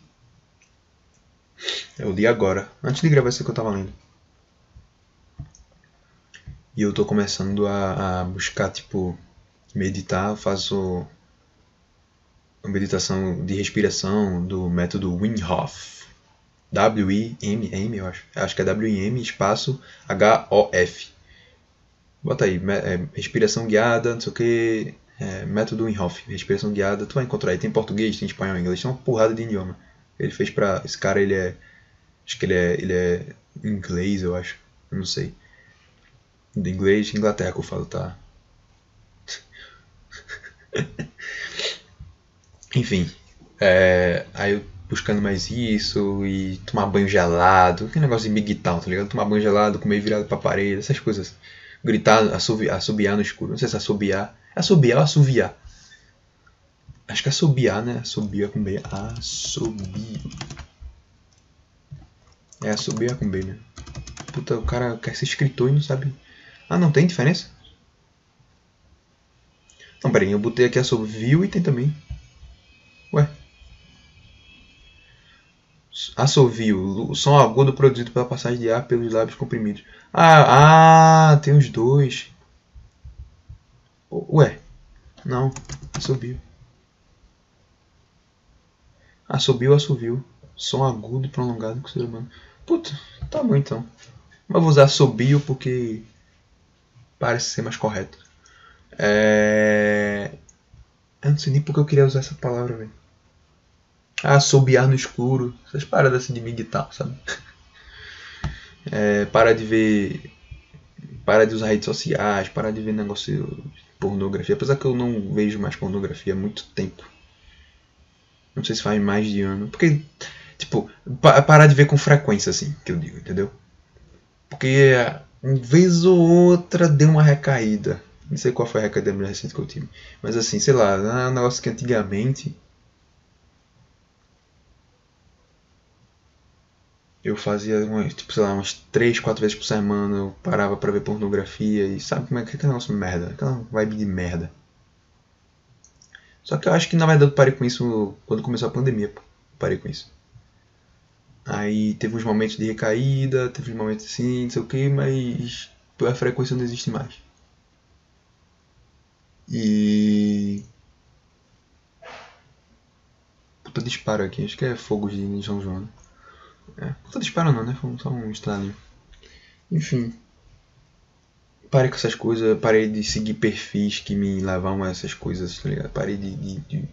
Eu li agora, antes de gravar isso que eu tava lendo. E eu tô começando a, a buscar, tipo, meditar, faço meditação de respiração do método Wim Hof. W-I-M, M, eu acho. Acho que é W-I-M, espaço H-O-F. Bota aí, é, respiração guiada, não sei o que, é, método Wim Hof, respiração guiada, tu vai encontrar aí. Tem português, tem espanhol, inglês, tem uma porrada de idioma. Ele fez pra. Esse cara, ele é. Acho que ele é, ele é inglês, eu acho. Eu não sei. De inglês, Inglaterra que eu falo, tá? Enfim. É, aí eu buscando mais isso e tomar banho gelado. Que negócio de Big Town, tá ligado? Tomar banho gelado, comer virado pra parede, essas coisas. Gritar, assobiar, assobiar no escuro. Não sei se assobiar. É assobiar ou assoviar? Acho que assobiar, né? Assobia com B. Assobio. É assobiar com B, né? Puta, o cara quer ser escritor e não sabe. Ah, não tem diferença? Não, peraí, eu botei aqui assovio e tem também. Assovio, som agudo produzido pela passagem de ar pelos lábios comprimidos. Ah, ah, tem os dois. Ué, não, assobio. Assobio, assovio. Som agudo e prolongado com o ser humano. Puta, tá bom então. Mas vou usar assobio porque parece ser mais correto. É... Eu não sei nem porque eu queria usar essa palavra, velho. Assobiar no escuro. Essas paradas assim de meditar, sabe? É, para de ver. Para de usar redes sociais, para de ver negócio de pornografia. Apesar que eu não vejo mais pornografia há muito tempo. Não sei se faz mais de ano. Porque, tipo, pa parar de ver com frequência, assim, que eu digo, entendeu? Porque, uma vez ou outra, deu uma recaída. Não sei qual foi a recaída mais recente que eu tive. Mas, assim, sei lá, é um negócio que antigamente eu fazia umas, tipo, sei lá, umas 3, 4 vezes por semana, eu parava pra ver pornografia e sabe como é que é aquele negócio merda, aquela vibe de merda. Só que eu acho que na verdade eu parei com isso quando começou a pandemia, pô. Parei com isso. Aí teve uns momentos de recaída, teve uns momentos assim, não sei o que, mas a frequência não existe mais. E. Puta disparo aqui, acho que é fogo de São João. Né? É, puta disparo não, né? Foi só um estalinho. Enfim. Parei com essas coisas, parei de seguir perfis que me levam a essas coisas, tá ligado? Parei de. de, de...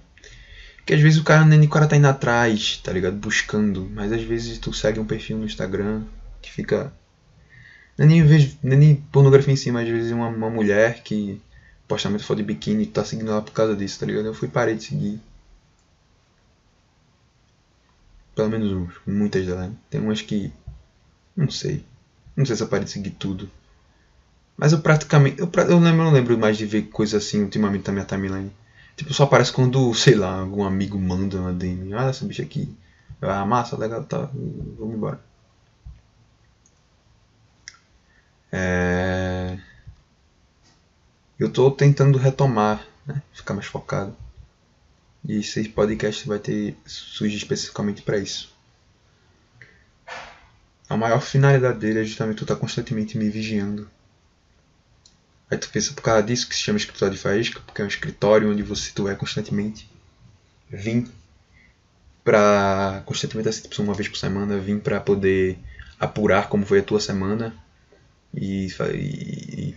Porque às vezes o cara nem o cara tá indo atrás, tá ligado? Buscando. Mas às vezes tu segue um perfil no Instagram que fica. Não é nem, vejo, nem pornografia em si, mas às vezes uma, uma mulher que posta muito foto de biquíni e tá seguindo ela por causa disso, tá ligado? Eu fui parei de seguir. Pelo menos uns, muitas delas. Né? Tem umas que. Não sei. Não sei se eu parei de seguir tudo. Mas eu praticamente. Eu, eu, lembro, eu não lembro mais de ver coisa assim ultimamente na minha timeline. Tipo, só aparece quando, sei lá, algum amigo manda uma DM. Ah, essa bicha aqui. Ah, massa, legal, tá. Vamos embora. É... Eu tô tentando retomar, né? Ficar mais focado. E esse podcast vai ter surge especificamente para isso. A maior finalidade dele é justamente tu estar tá constantemente me vigiando. Aí tu pensa por causa disso que se chama escritório de faísca, porque é um escritório onde você tu é constantemente vim para constantemente assim, tipo, uma vez por semana, vim para poder apurar como foi a tua semana e, e, e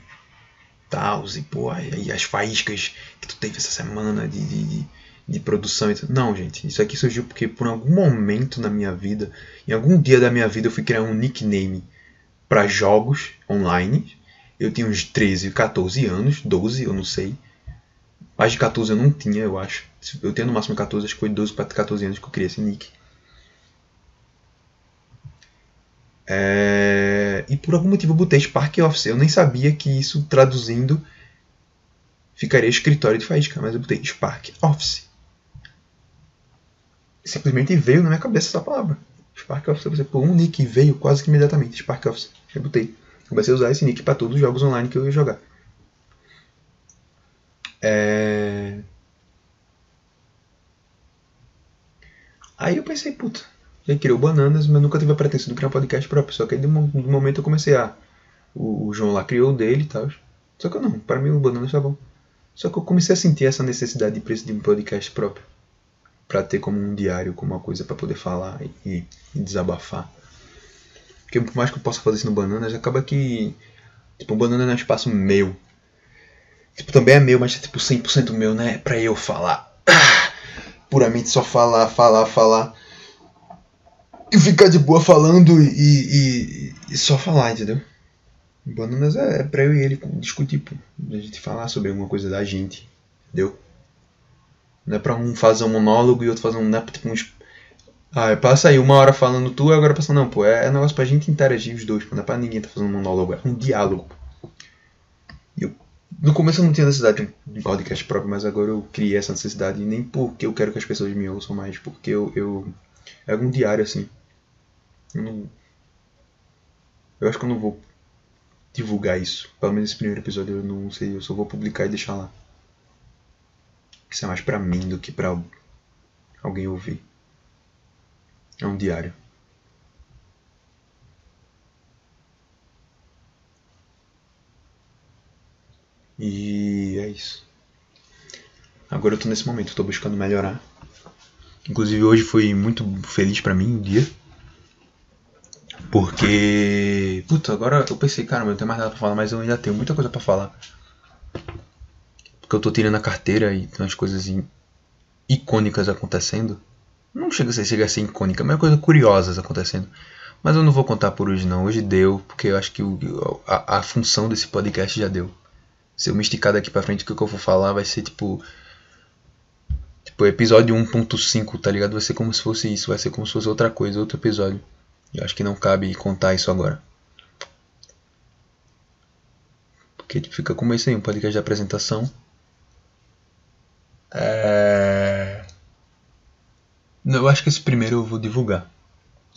tal, e, pô, e as faíscas que tu teve essa semana de, de, de de produção. Não, gente, isso aqui surgiu porque por algum momento na minha vida, em algum dia da minha vida, eu fui criar um nickname para jogos online. Eu tinha uns 13, 14 anos, 12, eu não sei. Mais de 14 eu não tinha, eu acho. Eu tenho no máximo 14, acho que foi 12 para 14 anos que eu criei esse nick. É... E por algum motivo eu botei Spark Office. Eu nem sabia que isso traduzindo ficaria escritório de faísca, mas eu botei Spark Office simplesmente veio na minha cabeça essa palavra. Spark Office, você pôr um nick veio quase que imediatamente. Spark Office. Eu botei. Comecei a usar esse nick para todos os jogos online que eu ia jogar. É... Aí eu pensei, puta, já criou bananas, mas nunca tive a pretensão de criar um podcast próprio. Só que aí de um momento eu comecei a. O, o João lá criou o dele e tal. Só que eu não, para mim o bananas tá bom. Só que eu comecei a sentir essa necessidade de preço de um podcast próprio. Pra ter como um diário, como uma coisa para poder falar e, e, desabafar. Porque por mais que eu possa fazer isso no Bananas, acaba que. Tipo, o Banana não é um espaço meu. Tipo, também é meu, mas é tipo 100% meu, né? Pra eu falar. Puramente só falar, falar, falar. E ficar de boa falando e, e, e só falar, entendeu? Bananas é, é pra eu e ele discutir, pô. A gente falar sobre alguma coisa da gente. Entendeu? Não é pra um fazer um monólogo e outro fazer um. Não é tipo uns. Ah, passa aí uma hora falando tu e agora passando. Não, pô. É, é negócio pra gente interagir os dois, pô. Não é pra ninguém tá fazendo um monólogo. É um diálogo. Eu, no começo eu não tinha necessidade de um podcast próprio, mas agora eu criei essa necessidade. E nem porque eu quero que as pessoas me ouçam mais, porque eu. eu é algum diário assim. Eu não. Eu acho que eu não vou divulgar isso. Pelo menos esse primeiro episódio eu não sei, eu só vou publicar e deixar lá. Isso é mais pra mim do que pra alguém ouvir. É um diário. E é isso. Agora eu tô nesse momento, tô buscando melhorar. Inclusive hoje foi muito feliz para mim o dia. Porque. Puta, agora eu pensei, cara, eu não tenho mais nada pra falar, mas eu ainda tenho muita coisa para falar. Porque eu tô tirando a carteira e tem umas coisas icônicas acontecendo. Não chega a ser, chega a ser icônica, mas é coisas curiosas acontecendo. Mas eu não vou contar por hoje não. Hoje deu, porque eu acho que o, a, a função desse podcast já deu. Se eu me esticar daqui pra frente, o que eu vou falar vai ser tipo. Tipo, episódio 1.5, tá ligado? Vai ser como se fosse isso, vai ser como se fosse outra coisa, outro episódio. Eu acho que não cabe contar isso agora. Porque fica como isso aí, um podcast de apresentação. É... Eu acho que esse primeiro eu vou divulgar.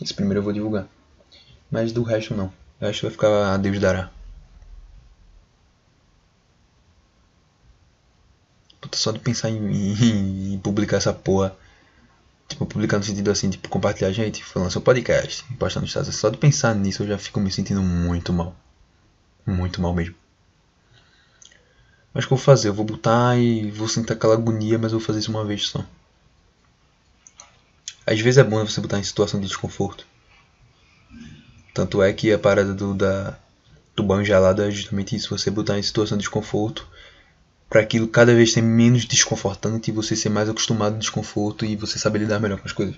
Esse primeiro eu vou divulgar. Mas do resto não. Acho que vai ficar a Deus dará. Puta, só de pensar em, em, em publicar essa porra Tipo, publicar no sentido assim, tipo, compartilhar, gente, falando seu podcast, postar no status. Só de pensar nisso eu já fico me sentindo muito mal. Muito mal mesmo. Mas o que eu vou fazer? Eu vou botar e vou sentir aquela agonia, mas eu vou fazer isso uma vez só. Às vezes é bom você botar em situação de desconforto. Tanto é que a parada do, da, do banho gelado é justamente isso, você botar em situação de desconforto para aquilo cada vez ser menos desconfortante e você ser mais acostumado ao desconforto e você saber lidar melhor com as coisas.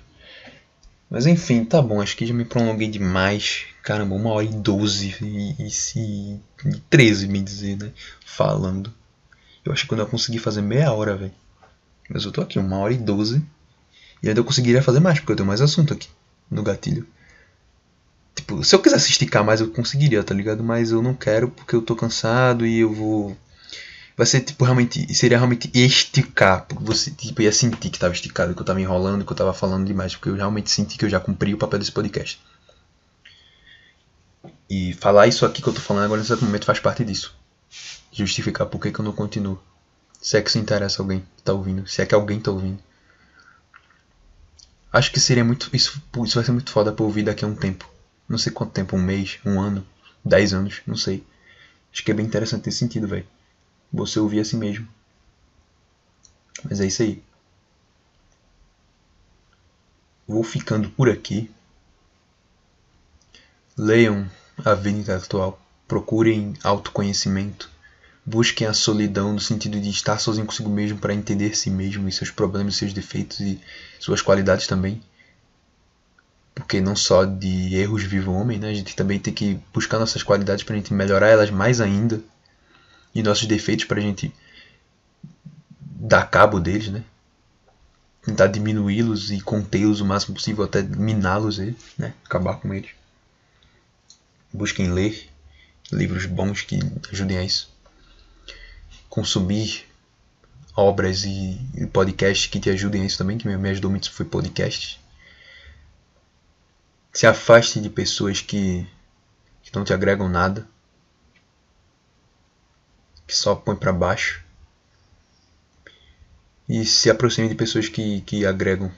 Mas enfim, tá bom, acho que já me prolonguei demais. Caramba, uma hora e doze e, e, e treze, me dizer, né? Falando. Eu acho que quando eu conseguir fazer meia hora, velho. Mas eu tô aqui, uma hora e doze. E ainda eu conseguiria fazer mais, porque eu tenho mais assunto aqui no gatilho. Tipo, se eu quisesse esticar mais, eu conseguiria, tá ligado? Mas eu não quero porque eu tô cansado e eu vou vai ser tipo realmente seria realmente esticar, porque você tipo ia sentir que estava esticado, que eu estava enrolando, que eu estava falando demais, porque eu realmente senti que eu já cumpri o papel desse podcast. E falar isso aqui que eu tô falando agora nesse momento faz parte disso. Justificar por que, que eu não continuo. Se é que se interessa alguém que tá ouvindo, se é que alguém tá ouvindo. Acho que seria muito. Isso, isso vai ser muito foda pra ouvir daqui a um tempo. Não sei quanto tempo, um mês, um ano, dez anos, não sei. Acho que é bem interessante nesse sentido, velho você ouvir a si mesmo. Mas é isso aí. Vou ficando por aqui. Leiam a vida intelectual. Procurem autoconhecimento. Busquem a solidão no sentido de estar sozinho consigo mesmo para entender si mesmo e seus problemas, seus defeitos e suas qualidades também. Porque não só de erros vive o homem, né? A gente também tem que buscar nossas qualidades para a gente melhorar elas mais ainda e nossos defeitos para a gente dar cabo deles, né? Tentar diminuí-los e contê-los o máximo possível, até miná-los, né? Acabar com eles. Busquem ler livros bons que ajudem a isso. Consumir obras e, podcasts que te ajudem a isso também, que me ajudou muito foi podcast. Se afaste de pessoas que, que não te agregam nada que só põe para baixo. E se aproxime de pessoas que, que agregam.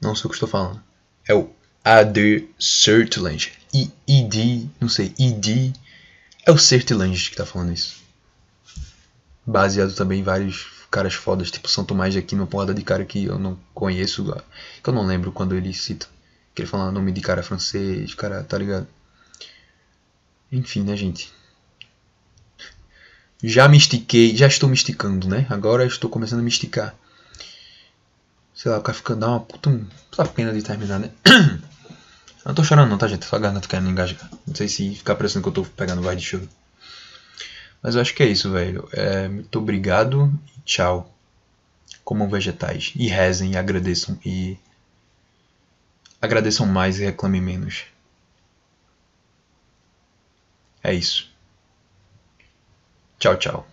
Não sei o que estou falando. É o Other Certlange. I, ID, não sei, ID. É o Certlange que está falando isso. baseado também em vários caras fodas, tipo São Tomás de Aquino, uma porrada de cara que eu não conheço, que eu não lembro quando ele cita. Que ele fala nome de cara francês, cara, tá ligado? Enfim, né, gente? Já me estiquei, já estou me esticando, né? Agora estou começando a me esticar. Sei lá, o cara fica dá uma puta, puta pena de terminar, né? não tô chorando não, tá, gente? Só a garganta querendo engasgar. Não sei se ficar parecendo que eu tô pegando voz de choro. Mas eu acho que é isso, velho. É, muito obrigado e tchau. Comam vegetais. E rezem e agradeçam. E agradeçam mais e reclamem menos. É isso. Tchau, tchau.